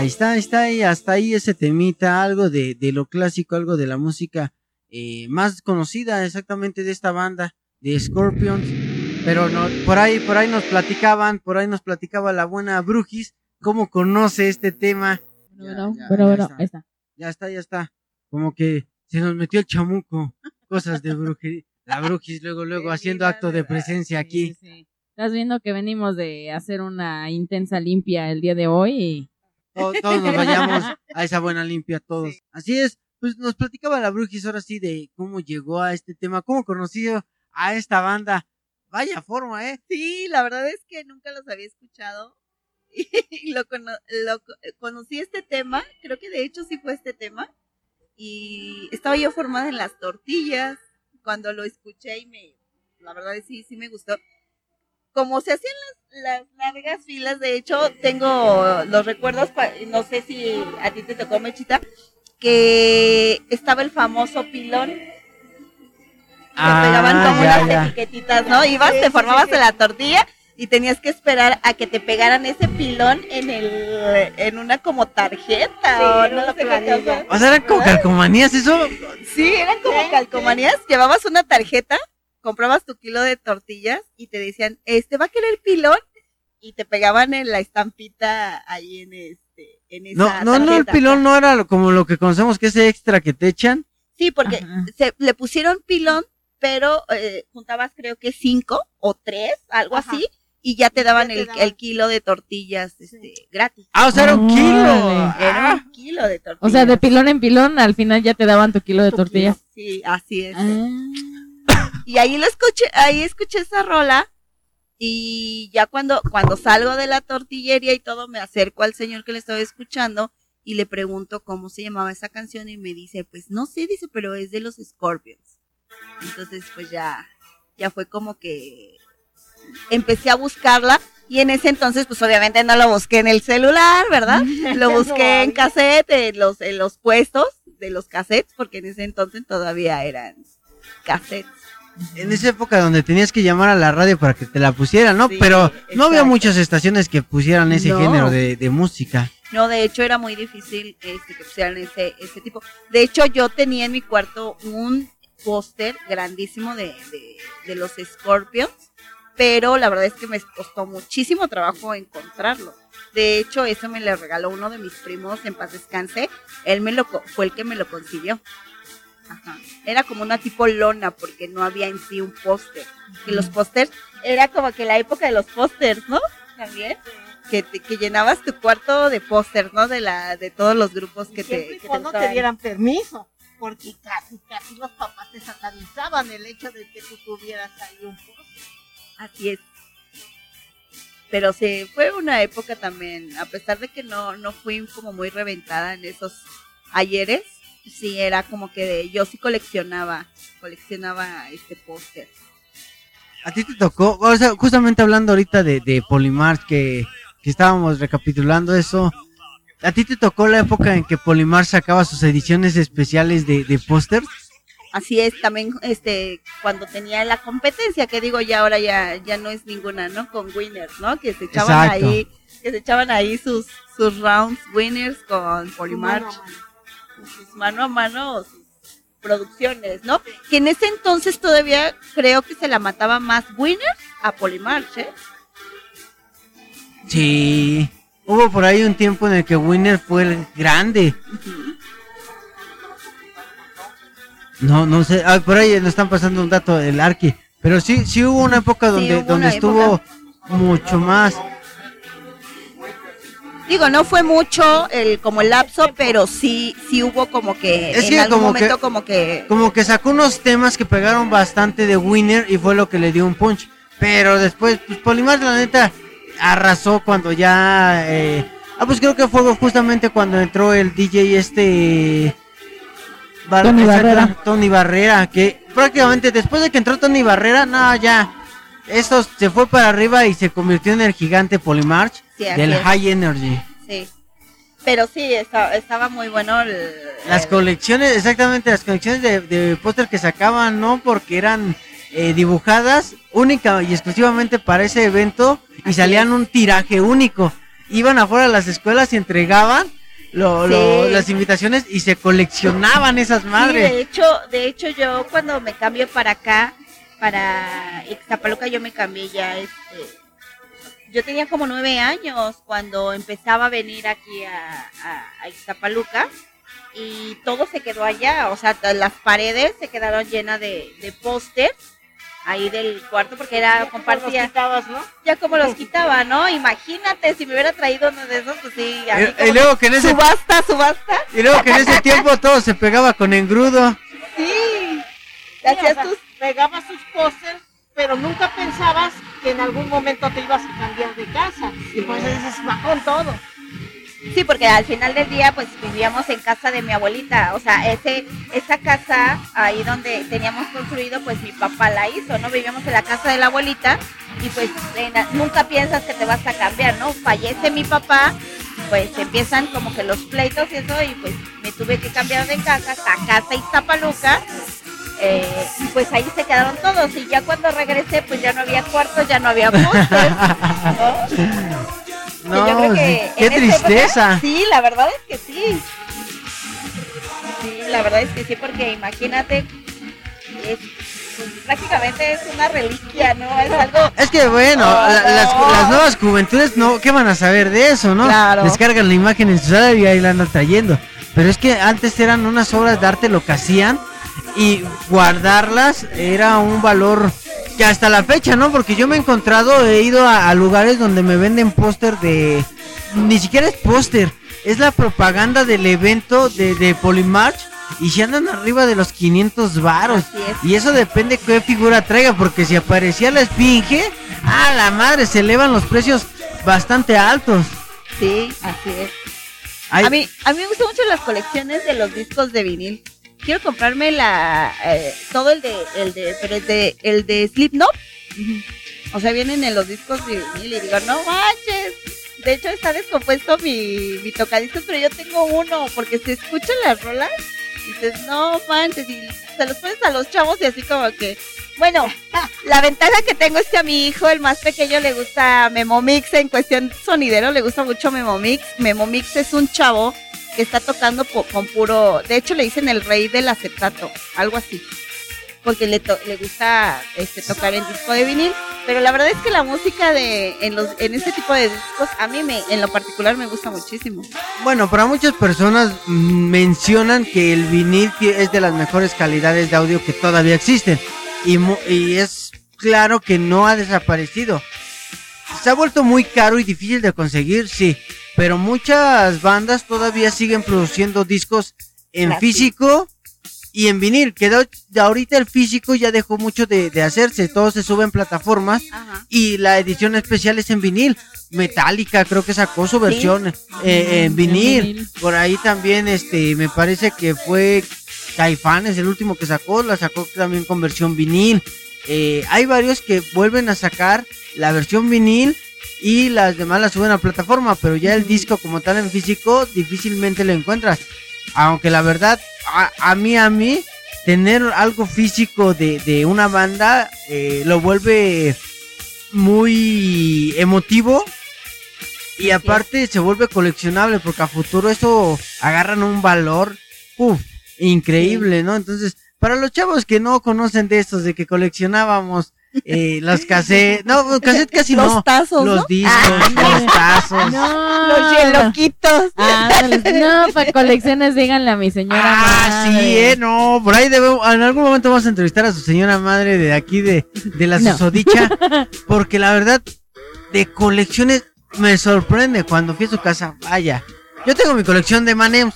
Ahí está, ahí está, y hasta ahí ese temita, algo de, de lo clásico, algo de la música eh, más conocida exactamente de esta banda, de Scorpions. Pero no, por ahí, por ahí nos platicaban, por ahí nos platicaba la buena Brujis, cómo conoce este tema. Bueno, Ya, bueno, ya, bueno, ya bueno, está. ahí está. Ya está, ya está. Como que se nos metió el chamuco. Cosas de brujería. La brujis luego, luego haciendo acto de presencia aquí. Sí, sí. Estás viendo que venimos de hacer una intensa limpia el día de hoy y Todos, todos nos vayamos a esa buena limpia, todos. Así es, pues nos platicaba la Brujis ahora sí de cómo llegó a este tema, cómo conoció a esta banda. Vaya forma, ¿eh? Sí, la verdad es que nunca los había escuchado. Y lo, cono- lo co- conocí este tema, creo que de hecho sí fue este tema. Y estaba yo formada en las tortillas cuando lo escuché y me, la verdad es sí, sí me gustó. Como se hacían las, las largas filas, de hecho tengo los recuerdos, pa- no sé si a ti te tocó, Mechita, que estaba el famoso pilón te pegaban como Ah, ya, unas ya. etiquetitas, ¿no? Ibas, Sí, te sí, formabas sí, sí. en la tortilla y tenías que esperar a que te pegaran ese pilón en el en una como tarjeta o en no una sé qué planilla. cosa. O sea, eran como calcomanías, eso. Sí, eran como Sí, calcomanías. Llevabas una tarjeta, comprabas tu kilo de tortillas y te decían, este va a querer pilón y te pegaban en la estampita ahí en este en esa No, no, no, el pilón no era lo- como lo que conocemos que ese extra que te echan. Sí, porque Ajá. se, le pusieron pilón, pero eh, juntabas creo que cinco o tres, algo Ajá. así, y ya te daban, Ya te el, daban. el kilo de tortillas este, gratis. Ah, o sea, era un kilo. Era Ah, un kilo de tortillas. O sea, de pilón en pilón, al final ya te daban tu kilo de tortillas. kilo. Sí, así es. Ah. Y ahí lo escuché, ahí escuché esa rola. Y ya cuando, cuando salgo de la tortillería y todo, me acerco al señor que le estaba escuchando y le pregunto cómo se llamaba esa canción y me dice, pues no sé, dice, pero es de los Scorpions. Entonces, pues ya, ya fue como que empecé a buscarla y en ese entonces, pues obviamente no lo busqué en el celular, ¿verdad? Lo busqué en cassette, en los, en los puestos de los cassettes, porque en ese entonces todavía eran cassettes. En esa época donde tenías que llamar a la radio para que te la pusieran, ¿no? Sí, Pero no había exacto. muchas estaciones que pusieran ese No. género de, de música. No, de hecho era muy difícil este, que pusieran ese, ese tipo. De hecho, yo tenía en mi cuarto un póster grandísimo de, de, de los Scorpions, pero la verdad es que me costó muchísimo trabajo encontrarlo. De hecho, eso me lo regaló uno de mis primos en paz descanse. Él me lo co- fue el que me lo consiguió. Ajá. Era como una tipo lona porque no había en sí un póster. Y los pósters era como que la época de los pósters, ¿no? También que, te- que llenabas tu cuarto de pósters, ¿no? De la de todos los grupos que te, y que te cuando te gustaban. dieran permiso, porque casi, casi los papás te satanizaban el hecho de que tú tuvieras ahí un poco. Así es. Pero sí, fue una época también, a pesar de que no, no fui como muy reventada en esos ayeres, sí era como que de- yo sí coleccionaba, coleccionaba este póster. A ti te tocó, o sea, justamente hablando ahorita de, de Polymarch, que, que estábamos recapitulando eso. ¿A ti te tocó la época en que Polymarch sacaba sus ediciones especiales de, de pósters? Así es, también este cuando tenía la competencia, que digo ya ahora ya ya no es ninguna, ¿no? Con winners, ¿no? Que se echaban Exacto. ahí, que se echaban ahí sus sus rounds winners con Polymarch, Mano a mano. Sus mano a mano sus producciones, ¿no? Que en ese entonces todavía creo que se la mataba más winners a Polymarch, ¿eh? Sí. Hubo por ahí un tiempo en el que Winner fue el grande. No, no sé. Ah, por ahí nos están pasando un dato del Arqui. Pero sí, sí hubo una época donde, donde estuvo época. mucho más. Digo, no fue mucho el como el lapso, pero sí sí hubo como que Es en que algún como momento que- como que Como que sacó unos temas que pegaron bastante de Winner y fue lo que le dio un punch. Pero después, pues Polymarch la neta arrasó cuando ya... eh, ah, pues creo que fue justamente cuando entró el DJ este... Bar- Tony Barrera. Tony Barrera, que prácticamente después de que entró Tony Barrera, no, ya... Esto se fue para arriba y se convirtió en el gigante Polymarch Sí, del es. High Energy. sí. Pero sí, esta- estaba muy bueno el, Las el- colecciones, exactamente, las colecciones de, de póster que sacaban, ¿no? Porque eran eh, dibujadas única y exclusivamente para ese evento y Así salían es. un tiraje único. Iban afuera de las escuelas y entregaban lo- lo- las invitaciones y se coleccionaban esas Sí, madres. de hecho, de hecho yo cuando me cambio para acá, para Ixtapaluca, yo me cambié ya, este, yo tenía como nueve años cuando empezaba a venir aquí a, a, a Ixtapaluca y todo se quedó allá, o sea, las paredes se quedaron llenas de, de póster ahí del cuarto porque era Los compartía quitabas, ¿no? ya como los quitaba, ¿no? Imagínate si me hubiera traído uno de esos, pues sí, así Y, luego que en ese, subasta, subasta, y luego que en ese tiempo todo se pegaba con engrudo. sí. Sí, Hacías o sea, tus pegabas tus pósters, pero nunca pensabas que en algún momento te ibas a cambiar de casa. Y pues va con todo. Sí, porque al final del día pues vivíamos en casa de mi abuelita, o sea, ese esa casa ahí donde teníamos construido pues mi papá la hizo, ¿no? Vivíamos en la casa de la abuelita y pues nunca piensas que te vas a cambiar, ¿no? Fallece mi papá, pues empiezan como que los pleitos y eso y pues me tuve que cambiar de casa hasta casa Iztapaluca. Eh, y pues ahí se quedaron todos y ya cuando regresé pues ya no había cuartos, ya no había pósters, ¿no? No, Yo creo que qué tristeza. época, sí, la verdad es que sí. Sí, la verdad es que sí, porque imagínate, es, pues, prácticamente es una reliquia, ¿no? Es algo... Es que bueno, Oh, la- las, no. las nuevas juventudes no, ¿qué van a saber de eso, no? Claro. Descargan la imagen en su y ahí la andan trayendo. Pero es que antes eran unas obras de arte lo que hacían y guardarlas era un valor que hasta la fecha, ¿no? Porque yo me he encontrado, he ido a, a lugares donde me venden póster de... Ni siquiera es póster, es la propaganda del evento de, de Polymarch y se andan arriba de los 500 varos. Es. Y eso depende qué figura traiga, porque si aparecía la esfinge, a la madre, se elevan los precios bastante altos. Sí, así es. Ay, A mí, a mí me gustan mucho las colecciones de los discos de vinil. Quiero comprarme la eh, todo el de el de pero el de el de Slipknot. O sea, vienen en los discos de vinil y digo, "No manches." De hecho está descompuesto mi mi tocadiscos, pero yo tengo uno porque se escuchan las rolas y dices, "No manches." Y se los pones a los chavos y así como que bueno, la ventaja que tengo es que a mi hijo, el más pequeño, le gusta Memomix en cuestión sonidero, le gusta mucho Memomix. Memomix es un chavo está tocando con puro, de hecho le dicen el rey del acetato, algo así, porque le, to- le gusta este, tocar en disco de vinil. Pero la verdad es que la música de en los en este tipo de discos a mí me en lo particular me gusta muchísimo. Bueno, para muchas personas mm, mencionan que el vinil es de las mejores calidades de audio que todavía existen. Y, y es claro que no ha desaparecido. Se ha vuelto muy caro y difícil de conseguir, sí. Pero muchas bandas todavía siguen produciendo discos en físico y en vinil. Que de, ahorita el físico ya dejó mucho de, de hacerse. Todo se sube en plataformas Ajá. y la edición especial es en vinil. Metallica creo que sacó su versión eh, en vinil. Por ahí también este me parece que fue Caifanes el último que sacó, la sacó también con versión vinil. Eh, hay varios que vuelven a sacar la versión vinil y las demás las suben a plataforma, pero ya el disco como tal en físico difícilmente lo encuentras. Aunque la verdad, a, a mí, a mí, tener algo físico de, de una banda eh, lo vuelve muy emotivo y aparte se vuelve coleccionable porque a futuro eso agarran un valor uf, increíble, ¿no? Entonces, para los chavos que no conocen de estos, de que coleccionábamos eh, los cassettes, no, cassette casi los no, tazos, los ¿no? discos, Ah, los tazos. No, Los yeloquitos. Ándale, no, para colecciones díganle a mi señora. Ah, sí, madre. eh, no, por ahí debemos, en algún momento vamos a entrevistar a su señora madre de aquí de, de la No. susodicha, porque la verdad, de colecciones me sorprende cuando fui a su casa, vaya, yo tengo mi colección de Manems,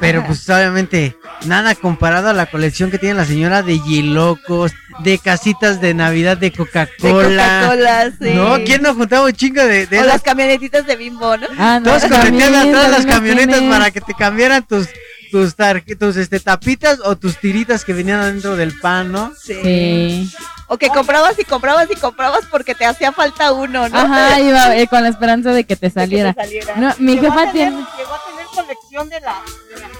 pero pues obviamente nada comparado a la colección que tiene la señora de Yilocos, de casitas de Navidad de De Coca-Cola. Sí. no, ¿quién no juntaba un chingo de, de o esas las camionetitas de bimbo, ¿no? Ah, no, Todos correteando atrás las camionetas tienes. para que te cambiaran tus tus tar- tus este tapitas o tus tiritas que venían adentro del pan, ¿no? Sí. O que comprabas y comprabas y comprabas porque te hacía falta uno, ¿no? Ajá, iba eh, con la esperanza de que te De que te saliera. No, mi jefa tiene. Llegó a tener colección de, la, de las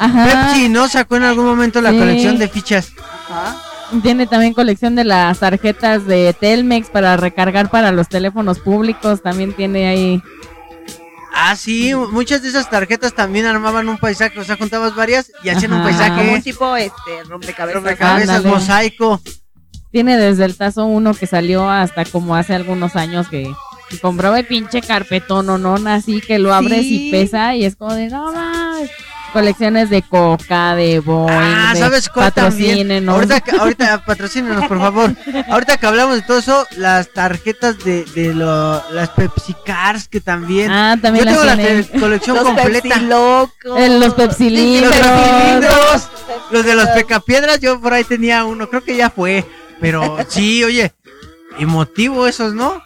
Ajá. Pepsi, ¿no? Sacó en algún momento la Sí. colección de fichas. Ajá. Tiene también colección de las tarjetas de Telmex para recargar para los teléfonos públicos. También tiene ahí. Ah, sí, muchas de esas tarjetas también armaban un paisaje, o sea, juntabas varias y hacían un. Como un paisaje, tipo este rompecabezas. rompecabezas, Ándale. mosaico. Tiene desde el Tazo 1 que salió hasta como hace algunos años que Y compraba el pinche carpetón o no, así que lo abres Sí. y pesa y es como de no mames. Colecciones de coca, de Boeing, Ah, de ¿sabes cuál también? patrocínenos. Ahorita, que- ahorita patrocínenos, por favor. Ahorita que hablamos de todo eso, las tarjetas de, de lo, las Pepsi Cars que también. Ah, también Yo las tengo la tienen. colección Los completa. Pepsi locos. Eh, los Los pepsilindros. cilindros, los de los pecapiedras, yo por ahí tenía uno, creo que ya fue. Pero sí, oye, emotivo esos, ¿no?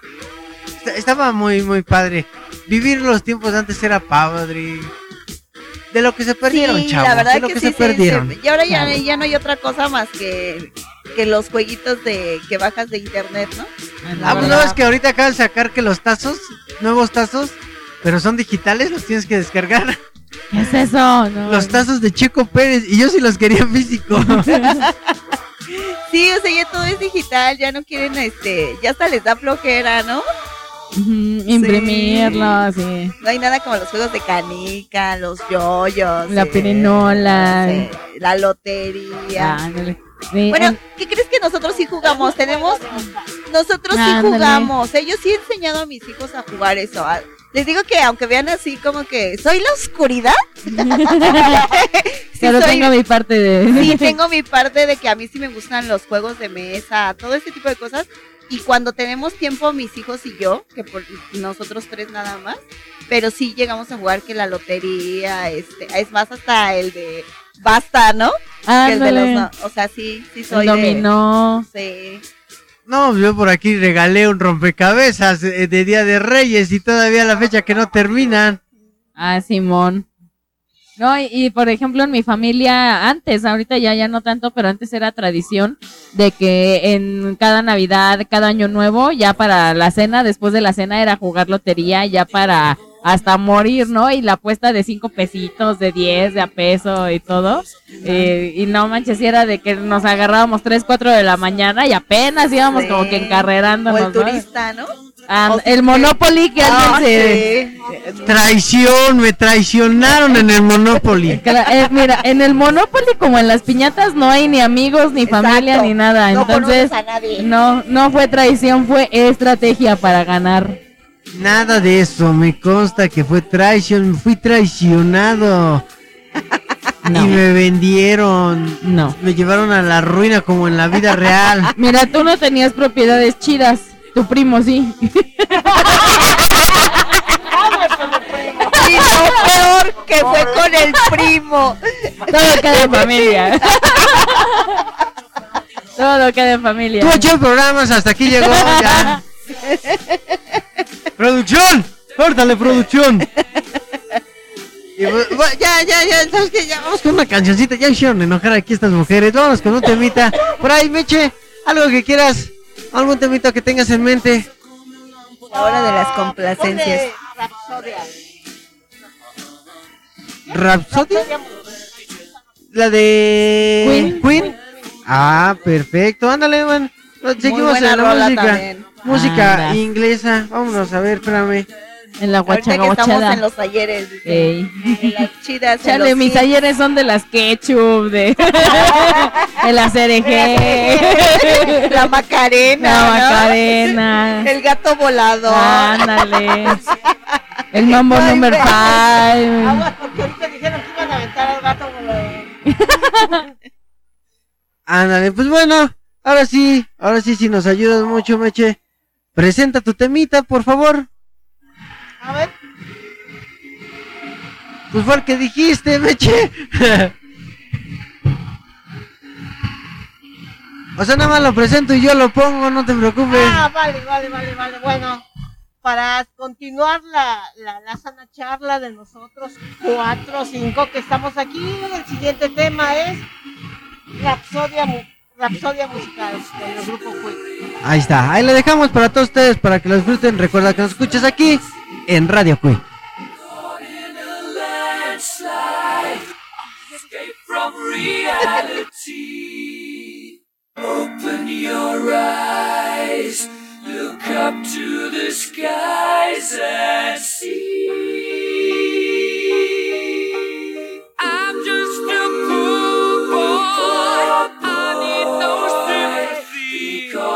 Est- Estaba muy, muy padre. Vivir los tiempos de antes era padre. De lo que se perdieron, sí, chavos. la verdad de lo que, que, sí, se sí, perdieron. sí. Y ahora ya, ya no hay otra cosa más que, que los jueguitos de que bajas de internet, ¿no? La Ah, pues verdad. no, es que ahorita acaban de sacar que los tazos, nuevos tazos, pero son digitales, los tienes que descargar. ¿Qué es eso? No. Los tazos de Checo Pérez, y yo sí los quería físico. Sí, o sea, ya todo es digital, ya no quieren, este, ya hasta les da flojera, ¿no? Imprimirlo, sí. No hay nada como los juegos de canica, los yoyos. La eh, pirinola. la lotería. Sí, Bueno, en- ¿qué crees que nosotros sí jugamos? Tenemos, nosotros sí jugamos. ¿eh? Yo sí he enseñado a mis hijos a jugar eso. Ah, Les digo que aunque vean así como que soy la oscuridad, sí pero soy- tengo mi parte de. sí tengo mi parte de que a mí sí me gustan los juegos de mesa, todo este tipo de cosas. Y cuando tenemos tiempo, mis hijos y yo, que por nosotros tres nada más, pero sí llegamos a jugar que la lotería, este, es más hasta el de basta, ¿no? Que el de los, no- o sea, sí, sí El soy de, dominó. sí. No, yo por aquí regalé un rompecabezas eh, de Día de Reyes y todavía la fecha que no terminan. Ah, Simón. No, y, y, por ejemplo en mi familia antes, ahorita ya ya no tanto, pero antes era tradición de que en cada Navidad, cada año nuevo, ya para la cena, después de la cena era jugar lotería, ya para hasta morir, ¿no? Y la apuesta de cinco pesitos, de diez, de a peso y todo. Eh, y no manches, si era de que nos agarrábamos tres, cuatro de la mañana y apenas íbamos Sí. como que O encarrerándonos. el ¿no? turista, ¿no? Ah, O el Monopoly que Ah, alguien se... sí. Traición, me traicionaron en el Monopoly. Eh, mira, en el Monopoly como en las piñatas no hay ni amigos, ni Exacto. familia, ni nada. No Entonces, a nadie. no, no fue traición, fue estrategia para ganar. Nada de eso, me consta que fue traición, fui traicionado. No. Y me vendieron. No. Me llevaron a la ruina como en la vida real. Mira, tú no tenías propiedades chidas. Tu primo sí. Y lo peor que fue con el primo. Todo queda en familia. Todo queda en familia. Tuvo ocho programas, hasta aquí llegó ya. ¡Producción! ¡Córtale, producción! Y, bu- bu- ya, ya, ya, ¿sabes qué? Ya vamos con una cancioncita. Ya hicieron enojar aquí estas mujeres. Vamos con un temita. Por ahí, Meche, algo que quieras. Algún temita que tengas en mente. La hora de las complacencias. Rapsodia. Rapsodia. La de Queen. Ah, perfecto. Ándale, man. Seguimos buena en la rola música. también. Música Anda. inglesa. Vámonos a ver, espérame. En la Ahorita que estamos en los talleres. Ey. En las chidas. en Chale, los mis hits. talleres son de las ketchup, de, de la CRG, La Macarena. la ¿no? Macarena. El gato volador. Ándale. El mambo Ay, güey. five. Aguas, porque ahorita dijeron que iban a aventar al gato volador. Ándale, pues bueno. Ahora sí, ahora sí, si nos ayudas mucho, Meche. Presenta tu temita, por favor. A ver, Pues fue el que dijiste, Meche. o sea, nada más lo presento y yo lo pongo, no te preocupes. Ah, vale, vale, vale, vale. Bueno, para continuar la, la, la sana charla de nosotros cuatro o cinco que estamos aquí, el siguiente tema es Rapsodia, mu- Rapsodia musical con el grupo Queen. Ahí está, ahí le dejamos para todos ustedes, para que lo disfruten. Recuerda que nos escuchas aquí en Radio reality. Open your eyes, look up to the skies and see.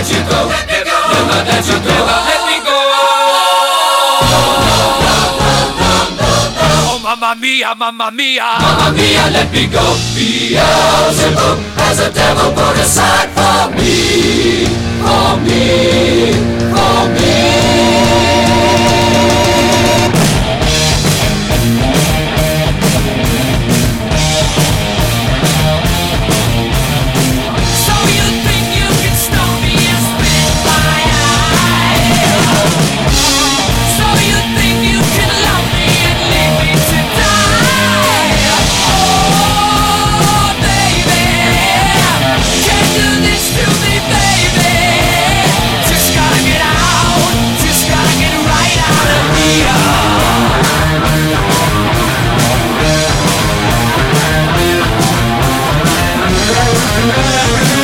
let go. Never let you go. Let me go. Oh, mamma mia, mamma mia. Mamma mia, let me go. Beelzebub has a devil put aside for me. For me. For me. Yeah.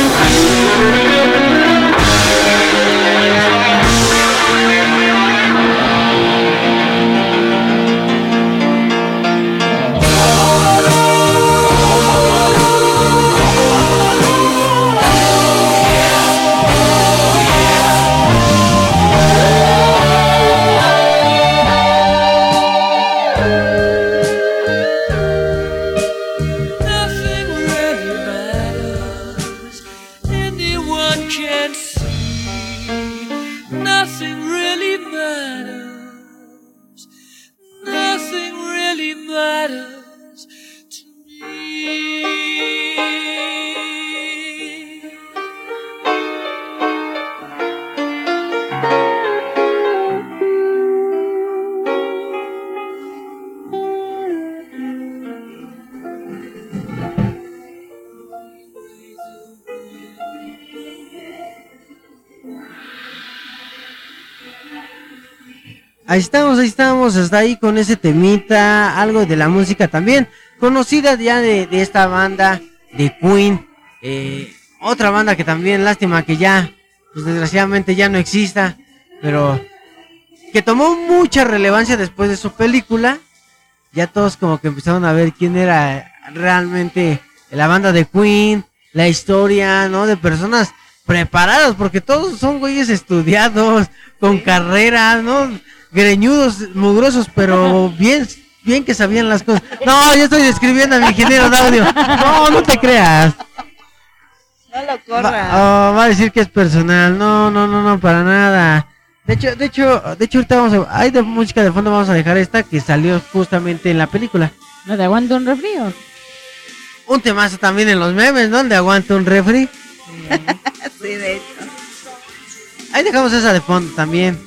Ahí estamos, ahí estamos, hasta ahí con ese temita, algo de la música también, conocida ya de, esta banda de Queen, eh, otra banda que también, lástima que ya, pues desgraciadamente ya no exista, pero que tomó mucha relevancia después de su película, ya todos como que empezaron a ver quién era realmente la banda de Queen, la historia, ¿no? De personas preparadas, porque todos son güeyes estudiados, con carreras, ¿no? Greñudos, mugrosos, pero bien, bien que sabían las cosas. No, yo estoy describiendo a mi ingeniero de audio. No, no te creas. No lo Va, corra. oh, va a decir que es personal. No, no, no, no, para nada. De hecho, de hecho, de hecho ahorita vamos a, hay de música de fondo vamos a dejar esta que salió justamente en la película. ¿No te aguanto un refrío? Un temazo también en los memes, ¿no? Donde aguanta un refri. Sí, de hecho. Ahí dejamos esa de fondo también.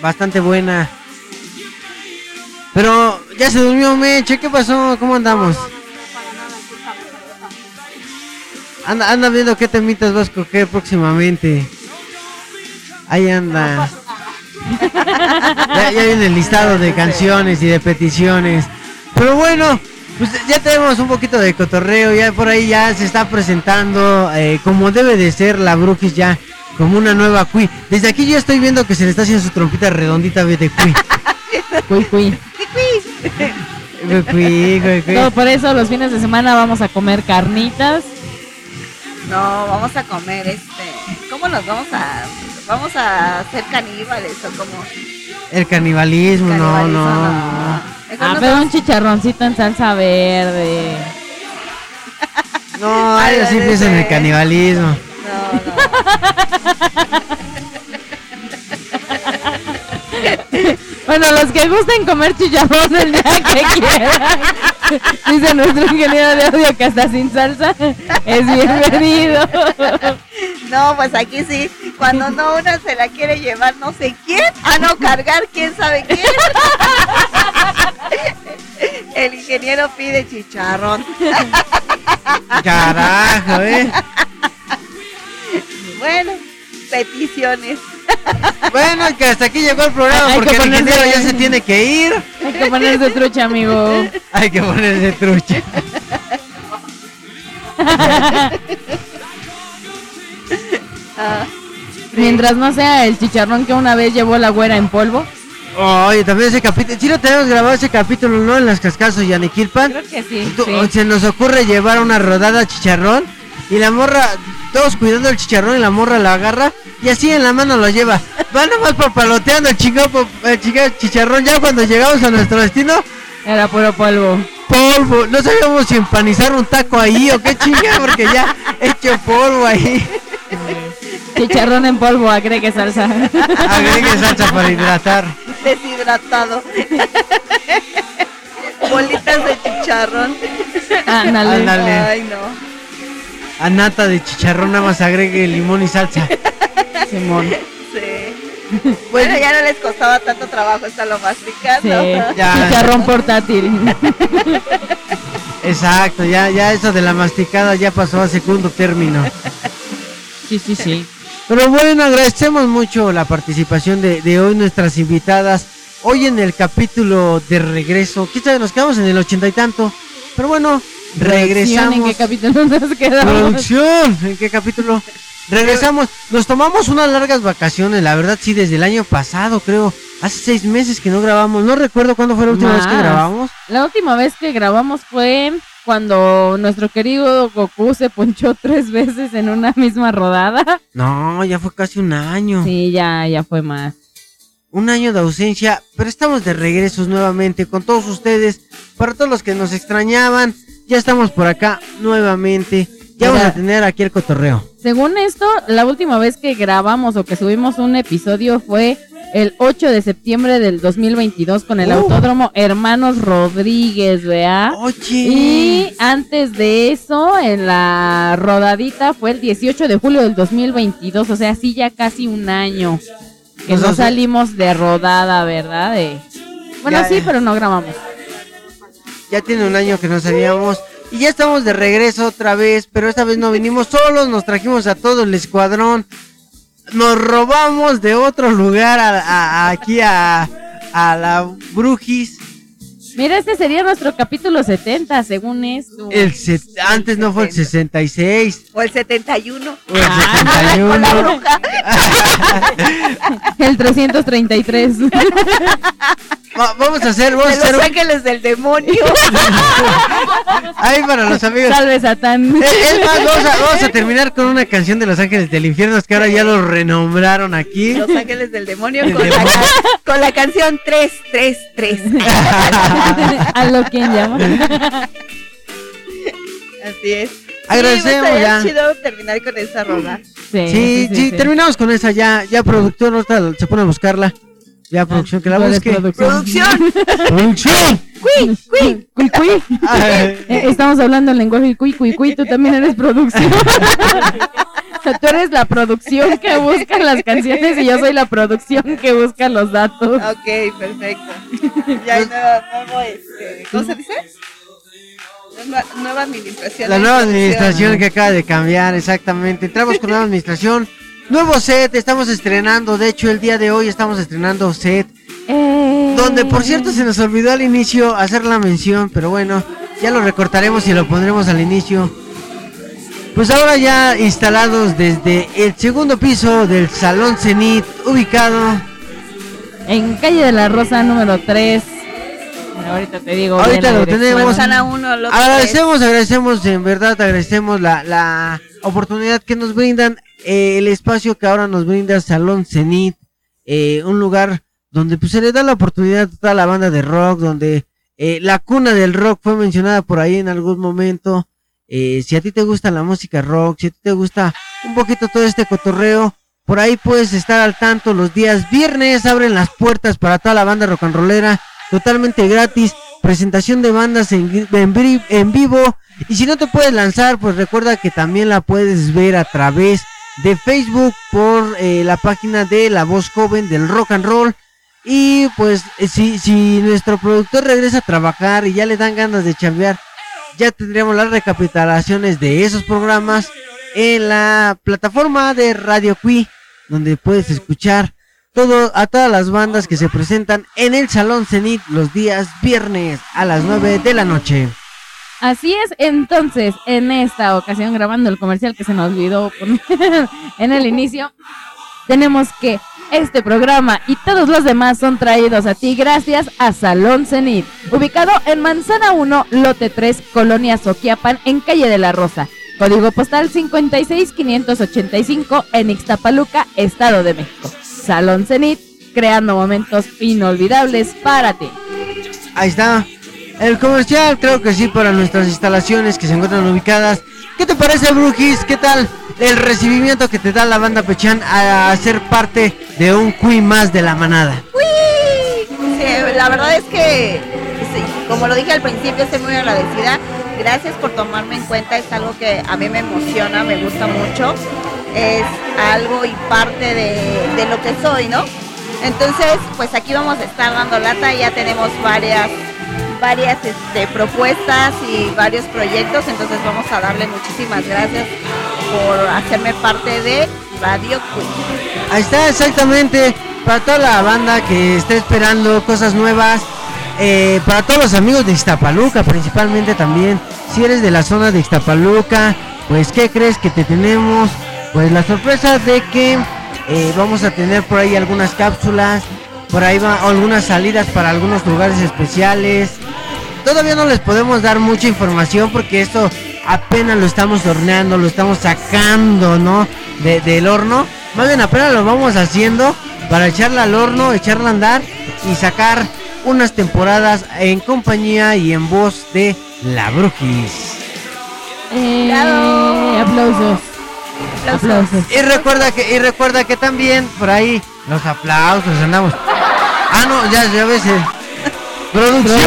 Bastante buena. Pero ya se durmió Meche, ¿qué pasó? ¿Cómo andamos? Anda, anda viendo qué temitas vas a escoger próximamente. Ahí anda. Ya, ya viene el listado de canciones y de peticiones. Pero bueno, pues ya tenemos un poquito de cotorreo. Ya por ahí ya se está presentando eh, como debe de ser la Brujis ya. Como una nueva Cui. Desde aquí yo estoy viendo que se le está haciendo su trompita redondita de Cui. Cuy, cuy. Cui, cui, cui. Todo por eso los fines de semana vamos a comer carnitas. No, vamos a comer este. ¿Cómo nos vamos a.? Vamos a ser caníbales o como. El canibalismo, no, no, no. Ah, nos pero un chicharroncito en salsa verde. No, Ay, ellos sí piensan en el canibalismo. No, no. Bueno, los que gusten comer chicharrón el día que quieran. Dice nuestro ingeniero de audio que hasta sin salsa es bienvenido. No, pues aquí sí. Cuando no una se la quiere llevar no sé quién. A no cargar quién sabe quién. El ingeniero pide chicharrón. Carajo, eh. Bueno, peticiones. Bueno, que hasta aquí llegó el programa Hay que porque el ponerse- ingeniero ya se tiene que ir. Hay que ponerse trucha, amigo. Hay que ponerse trucha. Ah, Mientras no sea el chicharrón que una vez llevó la güera en polvo. Oye, también ese capítulo. Sí, lo tenemos grabado ese capítulo, ¿no? En las cascadas de Yaniquilpan. Creo que sí. Tú- sí. Se nos ocurre llevar una rodada chicharrón y la morra, todos cuidando el chicharrón y la morra la agarra y así en la mano lo lleva. Va nomás papaloteando el chingado, el chingado chicharrón. Ya cuando llegamos a nuestro destino, Era puro polvo. polvo. No sabíamos si empanizar un taco ahí o qué chingada, porque ya hecho polvo ahí. Chicharrón en polvo, agregue salsa. Agregue salsa para hidratar. deshidratado. Bolitas de chicharrón. Ándale. Ándale. Ay, no. A nata de chicharrón nada más agregue limón y salsa. Simón. Sí. Bueno, ya no les costaba tanto trabajo estarlo masticando. Sí. Ya. Chicharrón portátil. Exacto, ya, ya eso de la masticada ya pasó a segundo término. Sí, sí, sí. Pero bueno, agradecemos mucho la participación de, de hoy nuestras invitadas. Hoy en el capítulo de regreso, quizás nos quedamos en el ochenta y tanto. Pero bueno, regresamos. ¿En qué capítulo nos quedamos? Producción, ¿en qué capítulo? Regresamos, nos tomamos unas largas vacaciones, la verdad sí, desde el año pasado creo, hace seis meses que no grabamos, no recuerdo cuándo fue la última vez que grabamos. La última vez que grabamos fue cuando nuestro querido Goku se ponchó tres veces en una misma rodada. No, ya fue casi un año, Sí, ya, ya fue más. un año de ausencia, pero estamos de regresos nuevamente con todos ustedes, para todos los que nos extrañaban, ya estamos por acá nuevamente, ya vamos a tener aquí el cotorreo. Según esto, la última vez que grabamos o que subimos un episodio fue el 8 de septiembre del 2022 con el Uh. Autódromo Hermanos Rodríguez, ¿vea? Oye, Y antes de eso, en la rodadita fue el 18 de julio del 2022, o sea, sí ya casi un año que Nos no hace- salimos de rodada, ¿verdad? De... Bueno, Ya, sí, pero no grabamos. Ya tiene un año que no sabíamos. Y ya estamos de regreso otra vez. Pero esta vez no vinimos solos. Nos trajimos a todo el escuadrón. Nos robamos de otro lugar aquí a, a la Brujis. Mira, este sería nuestro capítulo 70, según esto. El set- antes no fue el 66. O el 71. O el Ah, Con la 71. bruja. El 333. Va- vamos a hacer, vamos a hacer los un- ángeles del demonio. ahí para los amigos. Salve Satán. Eh, Es más, vamos a, vamos a terminar con una canción de Los Ángeles del Infierno, que ahora ya lo renombraron aquí. Los ángeles del demonio con, la, demonio. con la canción 333. A lo que llama. Así es. Agradecemos sí, me ya. chido terminar con esa rola. Sí, sí, terminamos con esa ya. Ya productor, ahorita se pone a buscarla. Ya producción, que la busque. Producción. Producción. Cui, cui, cui, cui. Ay. Eh, Estamos hablando el lenguaje cui, cui, cui. Tú también eres producción. Tú eres la producción que busca las canciones y yo soy la producción que busca los datos. Ok, perfecto. Ya hay nueva, nuevo, este, ¿cómo se dice? Nueva, nueva administración. La nueva administración que acaba de cambiar, exactamente. Entramos con nueva administración. Nuevo set, estamos estrenando. De hecho, el día de hoy estamos estrenando set. Eh, Donde, por cierto, se nos olvidó al inicio hacer la mención. Pero bueno, ya lo recortaremos y lo pondremos al inicio. Pues ahora ya instalados desde el segundo piso del Salón Cenit, ubicado. En calle de la Rosa número 3. Ahorita te digo. Ahorita lo tenemos. Manzana 1, lo Agradecemos, agradecemos, en verdad agradecemos la, la oportunidad que nos brindan, eh, el espacio que ahora nos brinda Salón Cenit, eh, un lugar donde pues se le da la oportunidad a toda la banda de rock, donde eh, la cuna del rock fue mencionada por ahí en algún momento. Eh, si a ti te gusta la música rock, si a ti te gusta un poquito todo este cotorreo, por ahí puedes estar al tanto los días viernes, abren las puertas para toda la banda rock and rollera, totalmente gratis, presentación de bandas en, vivo, y si no te puedes lanzar, pues recuerda que también la puedes ver a través de Facebook por eh, la página de La Voz Joven del Rock and Roll. Y pues eh, si, si nuestro productor regresa a trabajar y ya le dan ganas de chambear, ya tendremos las recapitulaciones de esos programas en la plataforma de Radio Qui, donde puedes escuchar a todas las bandas que se presentan en el Salón Cenit los días viernes a las 9 de la noche. Así es, entonces, en esta ocasión, grabando el comercial que se nos olvidó poner en el inicio, tenemos que este programa y todos los demás son traídos a ti gracias a Salón Cenit, ubicado en Manzana 1, Lote 3, Colonia Soquiapan, en Calle de la Rosa. Código postal 56585 en Ixtapaluca, Estado de México. Salón Cenit, creando momentos inolvidables para ti. Ahí está. El comercial, creo que sí, para nuestras instalaciones que se encuentran ubicadas. ¿Qué te parece, Brujis? ¿Qué tal el recibimiento que te da la banda Pechan a ser parte de un Cui más de la manada? Sí, la verdad es que, como lo dije al principio, estoy muy agradecida. Gracias por tomarme en cuenta, es algo que a mí me emociona, me gusta mucho. Es algo y parte de, de lo que soy, ¿no? Entonces, pues aquí vamos a estar dando lata, ya tenemos varias varias este, propuestas y varios proyectos, entonces vamos a darle muchísimas gracias por hacerme parte de Radio Queen. Ahí está, exactamente. Para toda la banda que está esperando cosas nuevas. eh, para todos los amigos de Ixtapaluca, principalmente también. Si eres de la zona de Ixtapaluca, pues ¿qué crees que te tenemos? Pues la sorpresa de que eh, vamos a tener por ahí algunas cápsulas. Por ahí va algunas salidas para algunos lugares especiales. Todavía no les podemos dar mucha información porque esto apenas lo estamos horneando, lo estamos sacando, ¿no? De- del horno. Más bien apenas lo vamos haciendo para echarla al horno, echarla a andar y sacar unas temporadas en compañía y en voz de La Brujis. Eh, aplausos. Aplausos. Y recuerda que, y recuerda que también por ahí los aplausos andamos. Ah no, ya, ya ves. eh. Producción.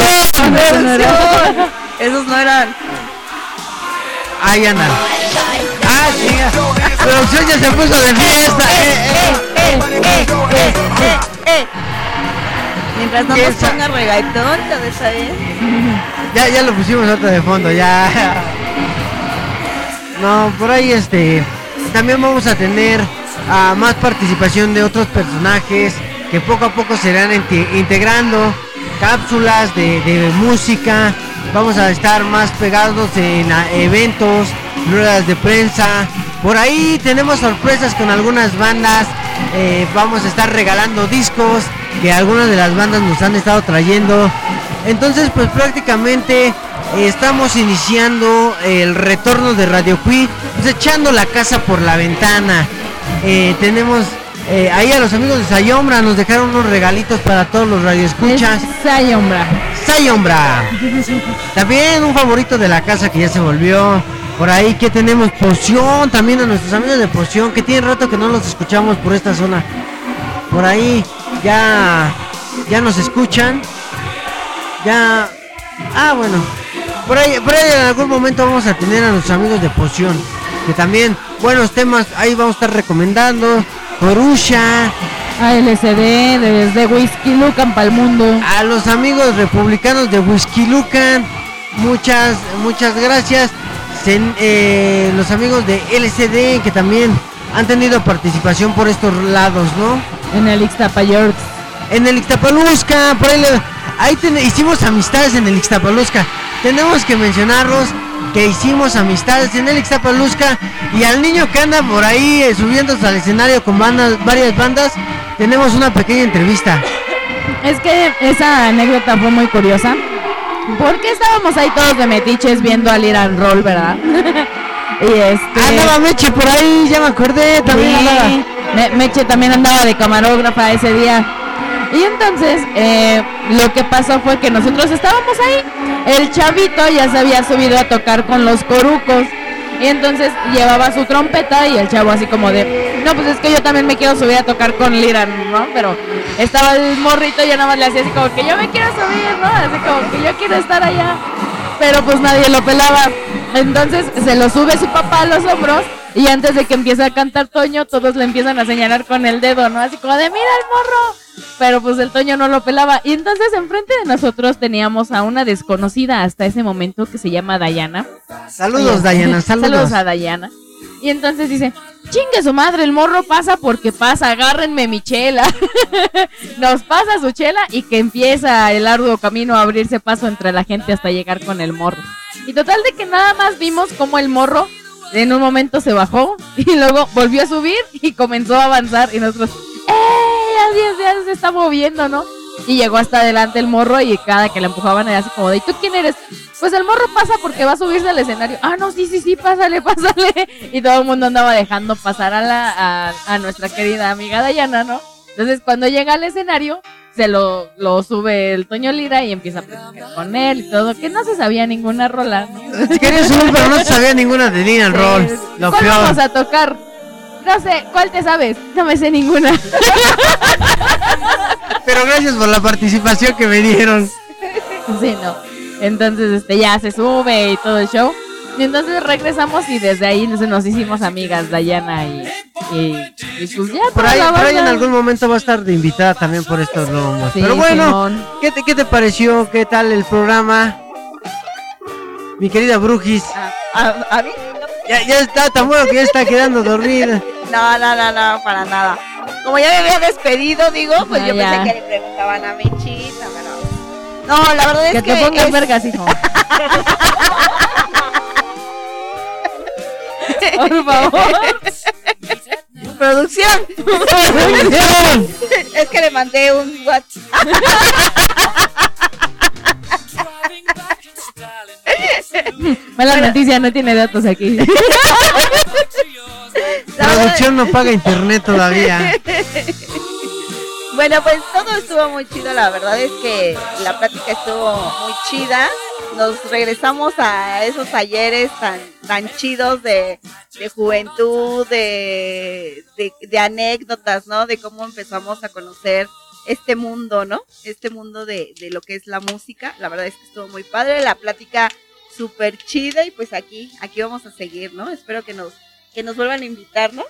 Esos no eran. Ahí andan. Ah, chinga. Producción ya se puso de fiesta. eh, eh. Mientras no ¿Quién nos ponga está bien. Ya, ya lo pusimos otro de fondo, ya. No, por ahí este. También vamos a tener ah, más participación de otros personajes que poco a poco se irán inte- integrando. cápsulas de, de música. Vamos a estar más pegados en a- eventos, ruedas de prensa. Por ahí tenemos sorpresas con algunas bandas. Eh, vamos a estar regalando discos que algunas de las bandas nos han estado trayendo. Entonces, pues prácticamente estamos iniciando el retorno de Radio Cui, pues echando la casa por la ventana. Eh, tenemos eh, ahí a los amigos de Sayombra, nos dejaron unos regalitos para todos los radioescuchas. Sayombra. Sayombra. También un favorito de la casa que ya se volvió. Por ahí que tenemos poción, también a nuestros amigos de poción, que tiene rato que no los escuchamos por esta zona. Por ahí ya ya nos escuchan. Ya Ah, bueno. Por ahí, por ahí en algún momento vamos a tener a nuestros amigos de poción. Que también, buenos temas, ahí vamos a estar recomendando. Corusha, ALCD, desde Whisky Lucan para el mundo. a los amigos republicanos de Whisky Lucan, muchas, muchas gracias. Sen- eh, los amigos de LCD que también han tenido participación por estos lados, ¿no? En el Ixtapayorks. En el Ixtapalusca, por ahí le- ahí ten- hicimos amistades en el Ixtapalusca. Tenemos que mencionarlos que hicimos amistades en el Ixtapalusca y al niño que anda por ahí eh, subiéndose al escenario con bandas, varias bandas, tenemos una pequeña entrevista. Es que esa anécdota fue muy curiosa. Porque estábamos ahí todos de metiches viendo al Iran Roll, ¿verdad? y este. Andaba Meche por ahí, ya me acordé, también Sí, andaba. Me- Meche también andaba de camarógrafa ese día. Y entonces eh, lo que pasó fue que nosotros estábamos ahí. El chavito ya se había subido a tocar con los corucos. Y entonces llevaba su trompeta y el chavo así como de, no, pues es que yo también me quiero subir a tocar con Liran, ¿no? Pero estaba el morrito y yo nada más le hacía así como que yo me quiero subir, ¿no? Así como que yo quiero estar allá. Pero pues nadie lo pelaba. Entonces se lo sube su papá a los hombros y antes de que empiece a cantar Toño, todos le empiezan a señalar con el dedo, ¿no? Así como de, mira el morro. Pero pues el Toño no lo pelaba. Y entonces enfrente de nosotros teníamos a una desconocida hasta ese momento que se llama Dayana. Saludos, Oye, Dayana, saludos. a Dayana. Y entonces dice, chingue su madre, el morro pasa porque pasa, agárrenme mi chela. Nos pasa su chela y que empieza el arduo camino a abrirse paso entre la gente hasta llegar con el morro. Y total de que nada más vimos como el morro en un momento se bajó y luego volvió a subir y comenzó a avanzar y nosotros, ¡eh! Adiós, ya se está moviendo, ¿no? Y llegó hasta adelante el morro y cada que le empujaban era así como de, ¿y tú quién eres? Pues el morro pasa porque va a subirse al escenario. Ah, no, sí, sí, sí, pásale, pásale. Y todo el mundo andaba dejando pasar a, la, a, a nuestra querida amiga Dayana, ¿no? Entonces cuando llega al escenario, se lo, lo sube el Toño Lira y empieza a platicar con él y todo, que no se sabía ninguna rola, ¿no? Quería subir, pero no sabía ninguna de Lina Roll. Lo ¿Cuál peor. vamos a tocar? No sé, ¿cuál te sabes? No me sé ninguna. Pero gracias por la participación que me dieron. Sí, no. Entonces, este, ya se sube y todo el show. Y entonces regresamos y desde ahí nos, nos hicimos amigas, Dayana y, y, y pues ya. Por ahí, la por ahí en algún momento va a estar de invitada también por estos lomos. Sí, Pero bueno. ¿qué te, ¿qué te pareció? ¿Qué tal el programa? Mi querida Brujis. ¿A, a mí? Ya, ya está tan bueno que ya está quedando dormida. No, no, no, no, para nada. Como ya me había despedido, digo, pues Ah, yo ya. pensé que le preguntaban a Mechita, pero... No, la verdad es Que que... te pongas es- vergas, hijo. Por favor. Producción. es que le mandé un WhatsApp. Mala noticia, no tiene datos aquí. La Producción no paga internet todavía. Bueno, pues todo estuvo muy chido, la verdad es que la plática estuvo muy chida. Nos regresamos a esos talleres tan, tan chidos de, de juventud, de, de, de anécdotas, ¿no? De cómo empezamos a conocer este mundo, ¿no? Este mundo de, de lo que es la música. La verdad es que estuvo muy padre, la plática súper chida y pues aquí, aquí vamos a seguir, ¿no? Espero que nos, que nos vuelvan a invitar, ¿no?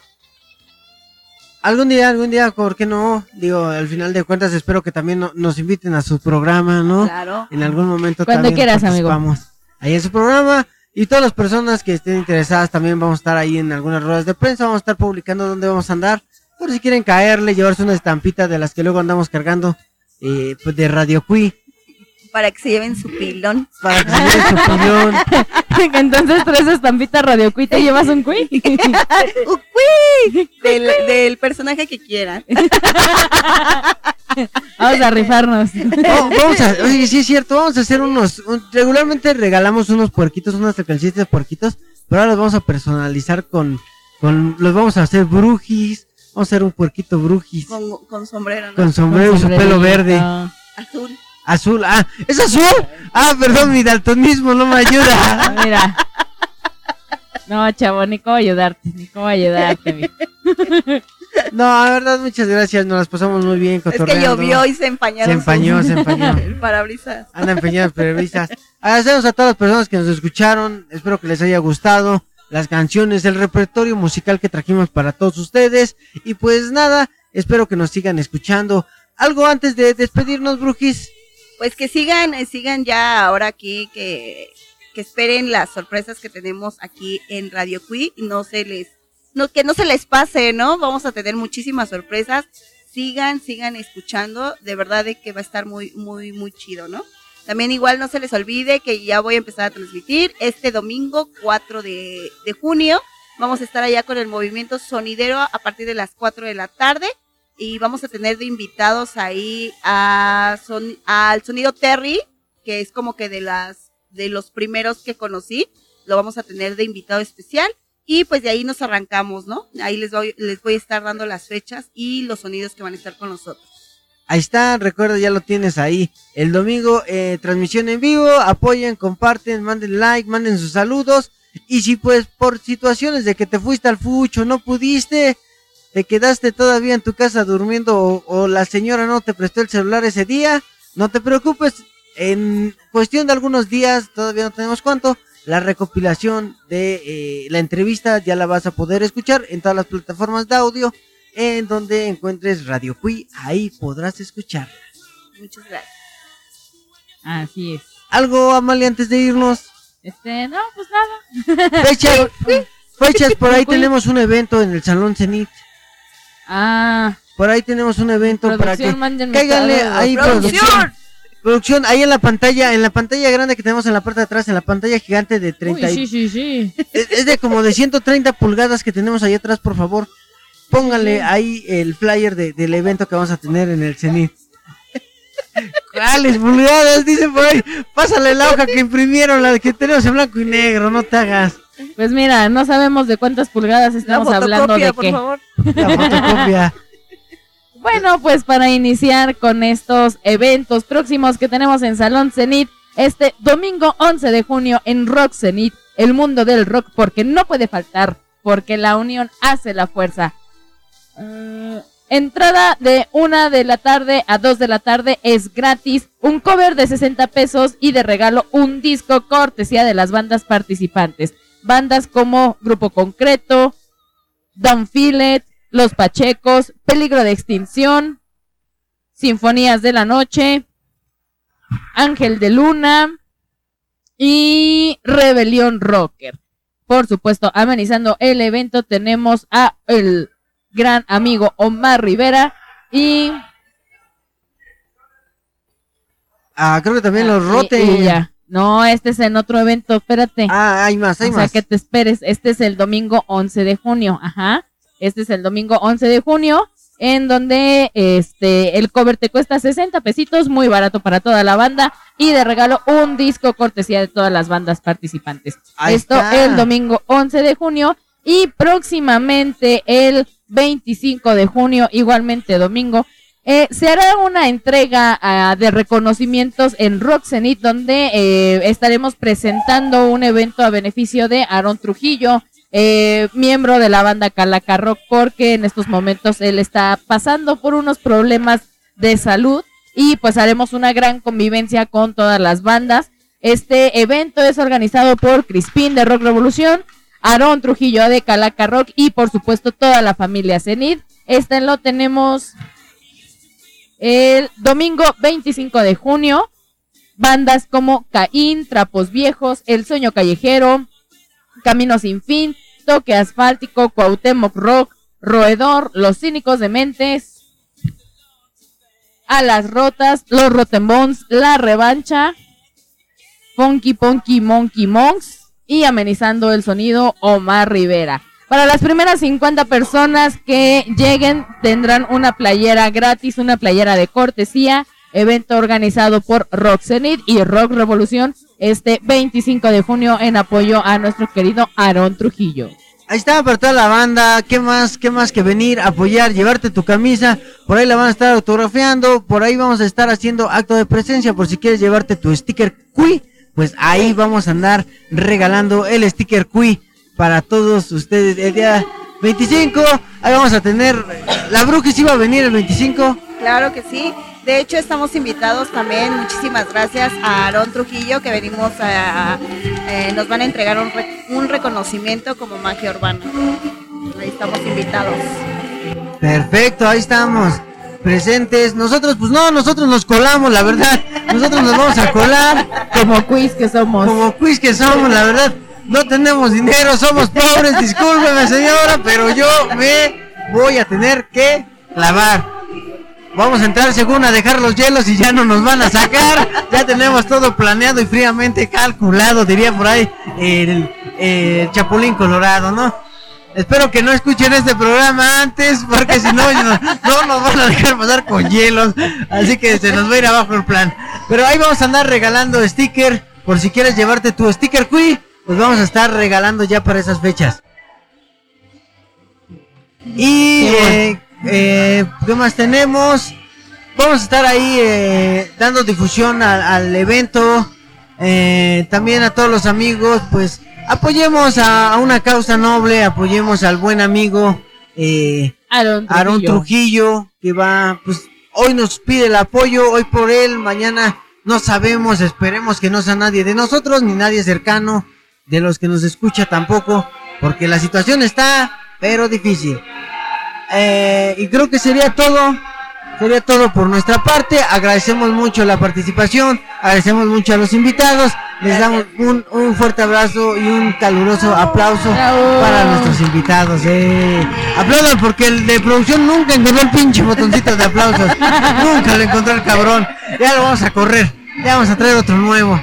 Algún día, algún día, ¿por qué no? Digo, al final de cuentas espero que también no- nos inviten a su programa, ¿no? Claro. En algún momento Cuando también quieras, amigo. participamos Ahí en su programa. Y todas las personas que estén interesadas también vamos a estar ahí en algunas ruedas de prensa. Vamos a estar publicando dónde vamos a andar. Por si quieren caerle, llevarse una estampita de las que luego andamos cargando eh, pues de Radio Cui. Para que se lleven su pilón. Para que se lleven su pilón. Entonces tres estampitas radio Cui, te llevas un Cui. ¡Uy! Del, del personaje que quieran. Vamos a rifarnos. Oh, vamos a, oye, sí es cierto, vamos a hacer unos, un- regularmente regalamos unos puerquitos, unas calcitas de puerquitos, pero ahora los vamos a personalizar con, con, los vamos a hacer brujis, vamos a hacer un puerquito brujis, con, Con, con sombrero, ¿no? sombrero y su pelo verde, Azul. Azul, ah, ¿es azul? Ah, perdón, mi daltonismo no me ayuda. Ah, Mira. No, chavo, ni cómo ayudarte, ni cómo ayudarte. mi. No, la verdad, muchas gracias, nos las pasamos muy bien Es que cotorreando. llovió y se empañaron. Se empañó, sus- se empañó. El parabrisas. Andan empeñadas periodistas. Agradecemos a todas las personas que nos escucharon. Espero que les haya gustado las canciones, el repertorio musical que trajimos para todos ustedes. Y pues nada, espero que nos sigan escuchando. Algo antes de despedirnos, Brujis. Pues que sigan, eh, sigan ya ahora aquí, que, que esperen las sorpresas que tenemos aquí en Radio Cui no se les, no, que no se les pase, ¿no? Vamos a tener muchísimas sorpresas. Sigan, sigan escuchando, de verdad de que va a estar muy, muy, muy chido, ¿no? También igual no se les olvide que ya voy a empezar a transmitir este domingo 4 de, de junio. Vamos a estar allá con el movimiento sonidero a partir de las 4 de la tarde y vamos a tener de invitados ahí a son, al sonido Terry, que es como que de las de los primeros que conocí, lo vamos a tener de invitado especial y pues de ahí nos arrancamos, ¿no? Ahí les voy les voy a estar dando las fechas y los sonidos que van a estar con nosotros. Ahí está, recuerda, ya lo tienes ahí. El domingo, eh, transmisión en vivo. Apoyen, comparten, manden like, manden sus saludos. Y si pues por situaciones de que te fuiste al fucho, no pudiste, te quedaste todavía en tu casa durmiendo o, o la señora no te prestó el celular ese día, no te preocupes. En cuestión de algunos días, todavía no tenemos cuánto, la recopilación de eh, la entrevista ya la vas a poder escuchar en todas las plataformas de audio en donde encuentres Radio Cui, ahí podrás escuchar. Muchas gracias. Así es. Algo, Amalia, antes de irnos. Este, no, pues nada. Fechas, fechas, por ahí tenemos un evento en el Salón Cenit. Ah, Por ahí tenemos un evento para que cáiganle ahí ¡Producción! producción. Producción, ahí en la pantalla, en la pantalla grande que tenemos en la parte de atrás, en la pantalla gigante de 30 Uy, sí, sí, sí. es, es de como de 130 pulgadas que tenemos ahí atrás, por favor. Pónganle ahí el flyer de- del evento que vamos a tener en el Cenit. ¿Cuáles pulgadas? Dice por ahí. Pásale la hoja que imprimieron, la que tenemos en blanco y negro, no te hagas. Pues mira, no sabemos de cuántas pulgadas La estamos hablando de por qué. favor. La fotocopia. Bueno, pues para iniciar con estos eventos próximos que tenemos en Salón Cenit, este domingo 11 de junio en Rock Cenit, el mundo del rock, porque no puede faltar, porque la unión hace la fuerza. Eh, entrada de una de la tarde a dos de la tarde es gratis, un cover de 60 pesos y de regalo un disco cortesía de las bandas participantes. Bandas como Grupo Concreto, Don Filet, Los Pachecos, Peligro de Extinción, Sinfonías de la Noche, Ángel de Luna y Rebelión Rocker. Por supuesto, amenizando el evento tenemos a el gran amigo Omar Rivera y Ah, creo que también los y- rote. y ya. No, este es en otro evento, espérate. Ah, hay más, hay o sea, más. que te esperes. Este es el domingo 11 de junio. Ajá. Este es el domingo 11 de junio. En donde este el cover te cuesta 60 pesitos, muy barato para toda la banda. Y de regalo un disco cortesía de todas las bandas participantes. Ahí Esto está. el domingo 11 de junio. Y próximamente el 25 de junio, igualmente domingo, eh, se hará una entrega ah, de reconocimientos en Rock Zenith, donde eh, estaremos presentando un evento a beneficio de Aaron Trujillo, eh, miembro de la banda Calaca Rock, porque en estos momentos él está pasando por unos problemas de salud y pues haremos una gran convivencia con todas las bandas. Este evento es organizado por Crispín de Rock Revolución, Aaron Trujillo de Calaca Rock y por supuesto toda la familia Zenith. Este lo tenemos el domingo 25 de junio. Bandas como Caín, Trapos Viejos, El Sueño Callejero, Camino Sin Fin, Toque Asfáltico, Cuauhtémoc Rock, Roedor, Los Cínicos de Mentes, Alas Rotas, Los Rotenbones, La Revancha, Funky Punky Monkey Monks y amenizando el sonido Omar Rivera. Para las primeras 50 personas que lleguen tendrán una playera gratis, una playera de cortesía, evento organizado por Rock Zenith y Rock Revolución este 25 de junio en apoyo a nuestro querido Aarón Trujillo. Ahí está para toda la banda, ¿qué más, qué más que venir, apoyar, llevarte tu camisa? Por ahí la van a estar autografiando, por ahí vamos a estar haciendo acto de presencia por si quieres llevarte tu sticker Cui, pues ahí vamos a andar regalando el sticker Cui para todos ustedes el día 25. Ahí vamos a tener, la Brujis iba a venir el 25. Claro que sí. De hecho, estamos invitados también, muchísimas gracias a Aarón Trujillo, que venimos a, eh, nos van a entregar un, re- un reconocimiento como magia urbana. Ahí estamos invitados. Perfecto, ahí estamos presentes. Nosotros, pues no, nosotros nos colamos, la verdad. Nosotros nos vamos a colar. Como quiz que somos. Como quiz que somos, la verdad. No tenemos dinero, somos pobres, discúlpeme señora, pero yo me voy a tener que lavar. Vamos a entrar según a dejar los hielos y ya no nos van a sacar. Ya tenemos todo planeado y fríamente calculado, diría por ahí el, Chapulín Colorado, ¿no? Espero que no escuchen este programa antes, porque si no, no, no nos van a dejar pasar con hielos. Así que se nos va a ir abajo el plan. Pero ahí vamos a andar regalando sticker. Por si quieres llevarte tu sticker Cui, pues vamos a estar regalando ya para esas fechas. Y, eh, eh, ¿qué más tenemos? Vamos a estar ahí eh, dando difusión al, al evento. eh, también a todos los amigos, pues apoyemos a, a una causa noble, apoyemos al buen amigo eh, Aarón Trujillo. Aarón Trujillo, que va, pues hoy nos pide el apoyo, hoy por él, mañana no sabemos, esperemos que no sea nadie de nosotros, ni nadie cercano, de los que nos escucha tampoco, porque la situación está, pero difícil. Eh, y creo que sería todo. Sería todo por nuestra parte. Agradecemos mucho la participación. Agradecemos mucho a los invitados. Les damos un, un fuerte abrazo y un caluroso aplauso Bravo. para nuestros invitados. Eh. Aplaudan porque el de producción nunca encontró el pinche botoncito de aplausos. nunca lo encontró el cabrón. Ya lo vamos a correr. Ya vamos a traer otro nuevo.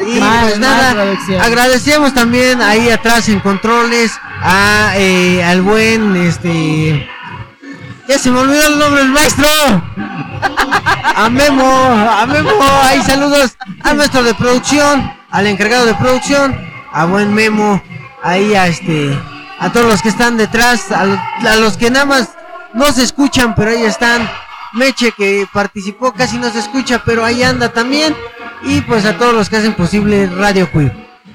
Y pues nada, agradecemos también ahí atrás en controles a eh, al buen este ya se me olvidó el nombre del maestro. A Memo, a Memo, ahí saludos al maestro de producción, al encargado de producción, a buen Memo, ahí a este, a todos los que están detrás, a, lo- a los que nada más no se escuchan, pero ahí están. Meche que participó casi no se escucha, pero ahí anda también. Y pues a todos los que hacen posible Radio Queer.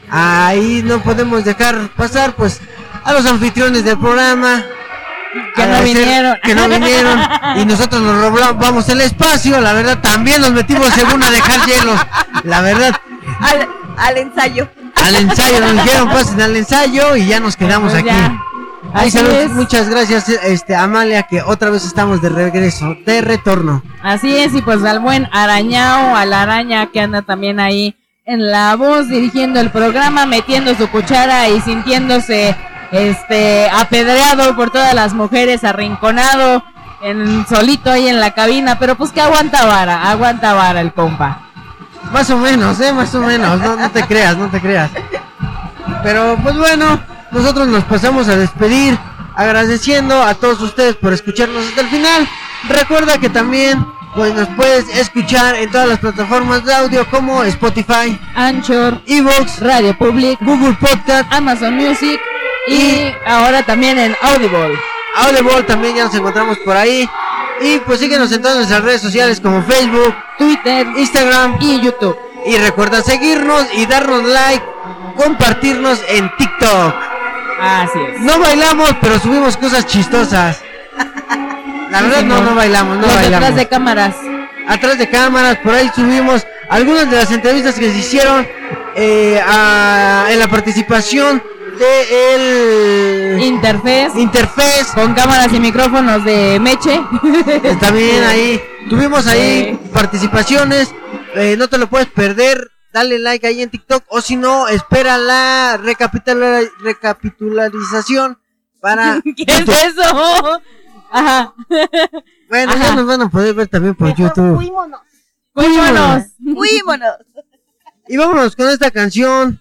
Ahí no podemos dejar pasar pues a los anfitriones del programa, Que no vinieron. Que no vinieron. Y nosotros nos robamos el espacio. La verdad, también nos metimos según a dejar hielos. La verdad, Al, al ensayo. al ensayo nos dijeron pasen al ensayo y ya nos quedamos Pues aquí. ya. Ay, saludos, muchas gracias, este Amalia, que otra vez estamos de regreso, de retorno. Así es, y pues al buen arañao, a la araña que anda también ahí en la voz dirigiendo el programa, metiendo su cuchara y sintiéndose este apedreado por todas las mujeres, arrinconado, en solito ahí en la cabina, pero pues que aguanta vara, aguanta vara el compa. Más o menos, eh, más o menos, no, no te creas, no te creas. Pero pues bueno, nosotros nos pasamos a despedir, agradeciendo a todos ustedes por escucharnos hasta el final. Recuerda que también pues nos puedes escuchar en todas las plataformas de audio como Spotify, Anchor, Evox, Radio Public, Google Podcast, Amazon Music y ahora también en Audible. Audible también ya nos encontramos por ahí. Y pues síguenos en todas nuestras redes sociales como Facebook, Twitter Instagram y YouTube. y recuerda seguirnos y darnos like, compartirnos en TikTok. Así es. No bailamos, pero subimos cosas chistosas. La Sí, verdad no, señor. no bailamos, no Los bailamos. detrás de cámaras. Atrás de cámaras, por ahí subimos algunas de las entrevistas que se hicieron eh, a- en la participación de el Interfez. Interfez. con cámaras y micrófonos de Meche. Eh, También ahí tuvimos ahí Sí. participaciones. eh, no te lo puedes perder. Dale like ahí en TikTok o si no, espera la recapitula- recapitularización para ¿Qué es eso? Ajá. Bueno, ya Ajá. nos van a poder ver también por Mejor YouTube. fuímonos. ¡Cuímonos! Fuímonos. Y vámonos con esta canción.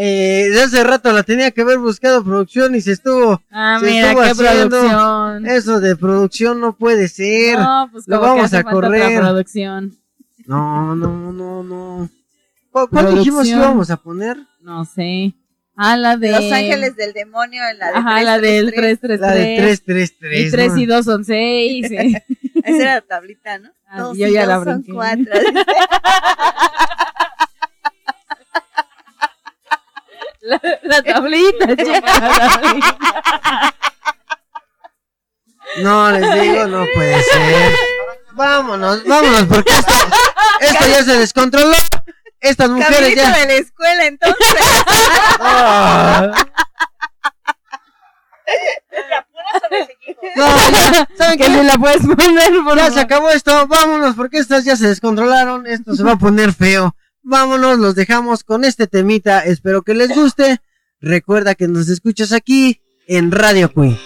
Eh, de hace rato la tenía que haber buscado producción y se estuvo. Ah, Se mira, estuvo qué haciendo. producción. Eso de producción no puede ser. No, pues Lo como que vamos hace a falta otra correr. producción. No, no, no, no. ¿Cuál, cuál dijimos que Producción. íbamos a poner? No sé. Ah, la de. Los Ángeles del Demonio en la de Ajá, la del 333. 333. La de 333. Y 3 ¿no? y 2 son 6. Esa era la tablita, ¿no? Ah, Dos yo y ya dos la son brinqué. cuatro. la, la tablita, chica, la tablita. No, les digo, no puede ser. Vámonos, vámonos, porque esto, esto ya se descontroló. Estas mujeres ya. de la escuela, entonces. Ah. No, ya, ¿saben que si la puedes poner, por Ya favor. se acabó esto, vámonos, porque estas ya se descontrolaron. Esto se va a poner feo. Vámonos, los dejamos con este temita. Espero que les guste. Recuerda que nos escuchas aquí en Radio Queen.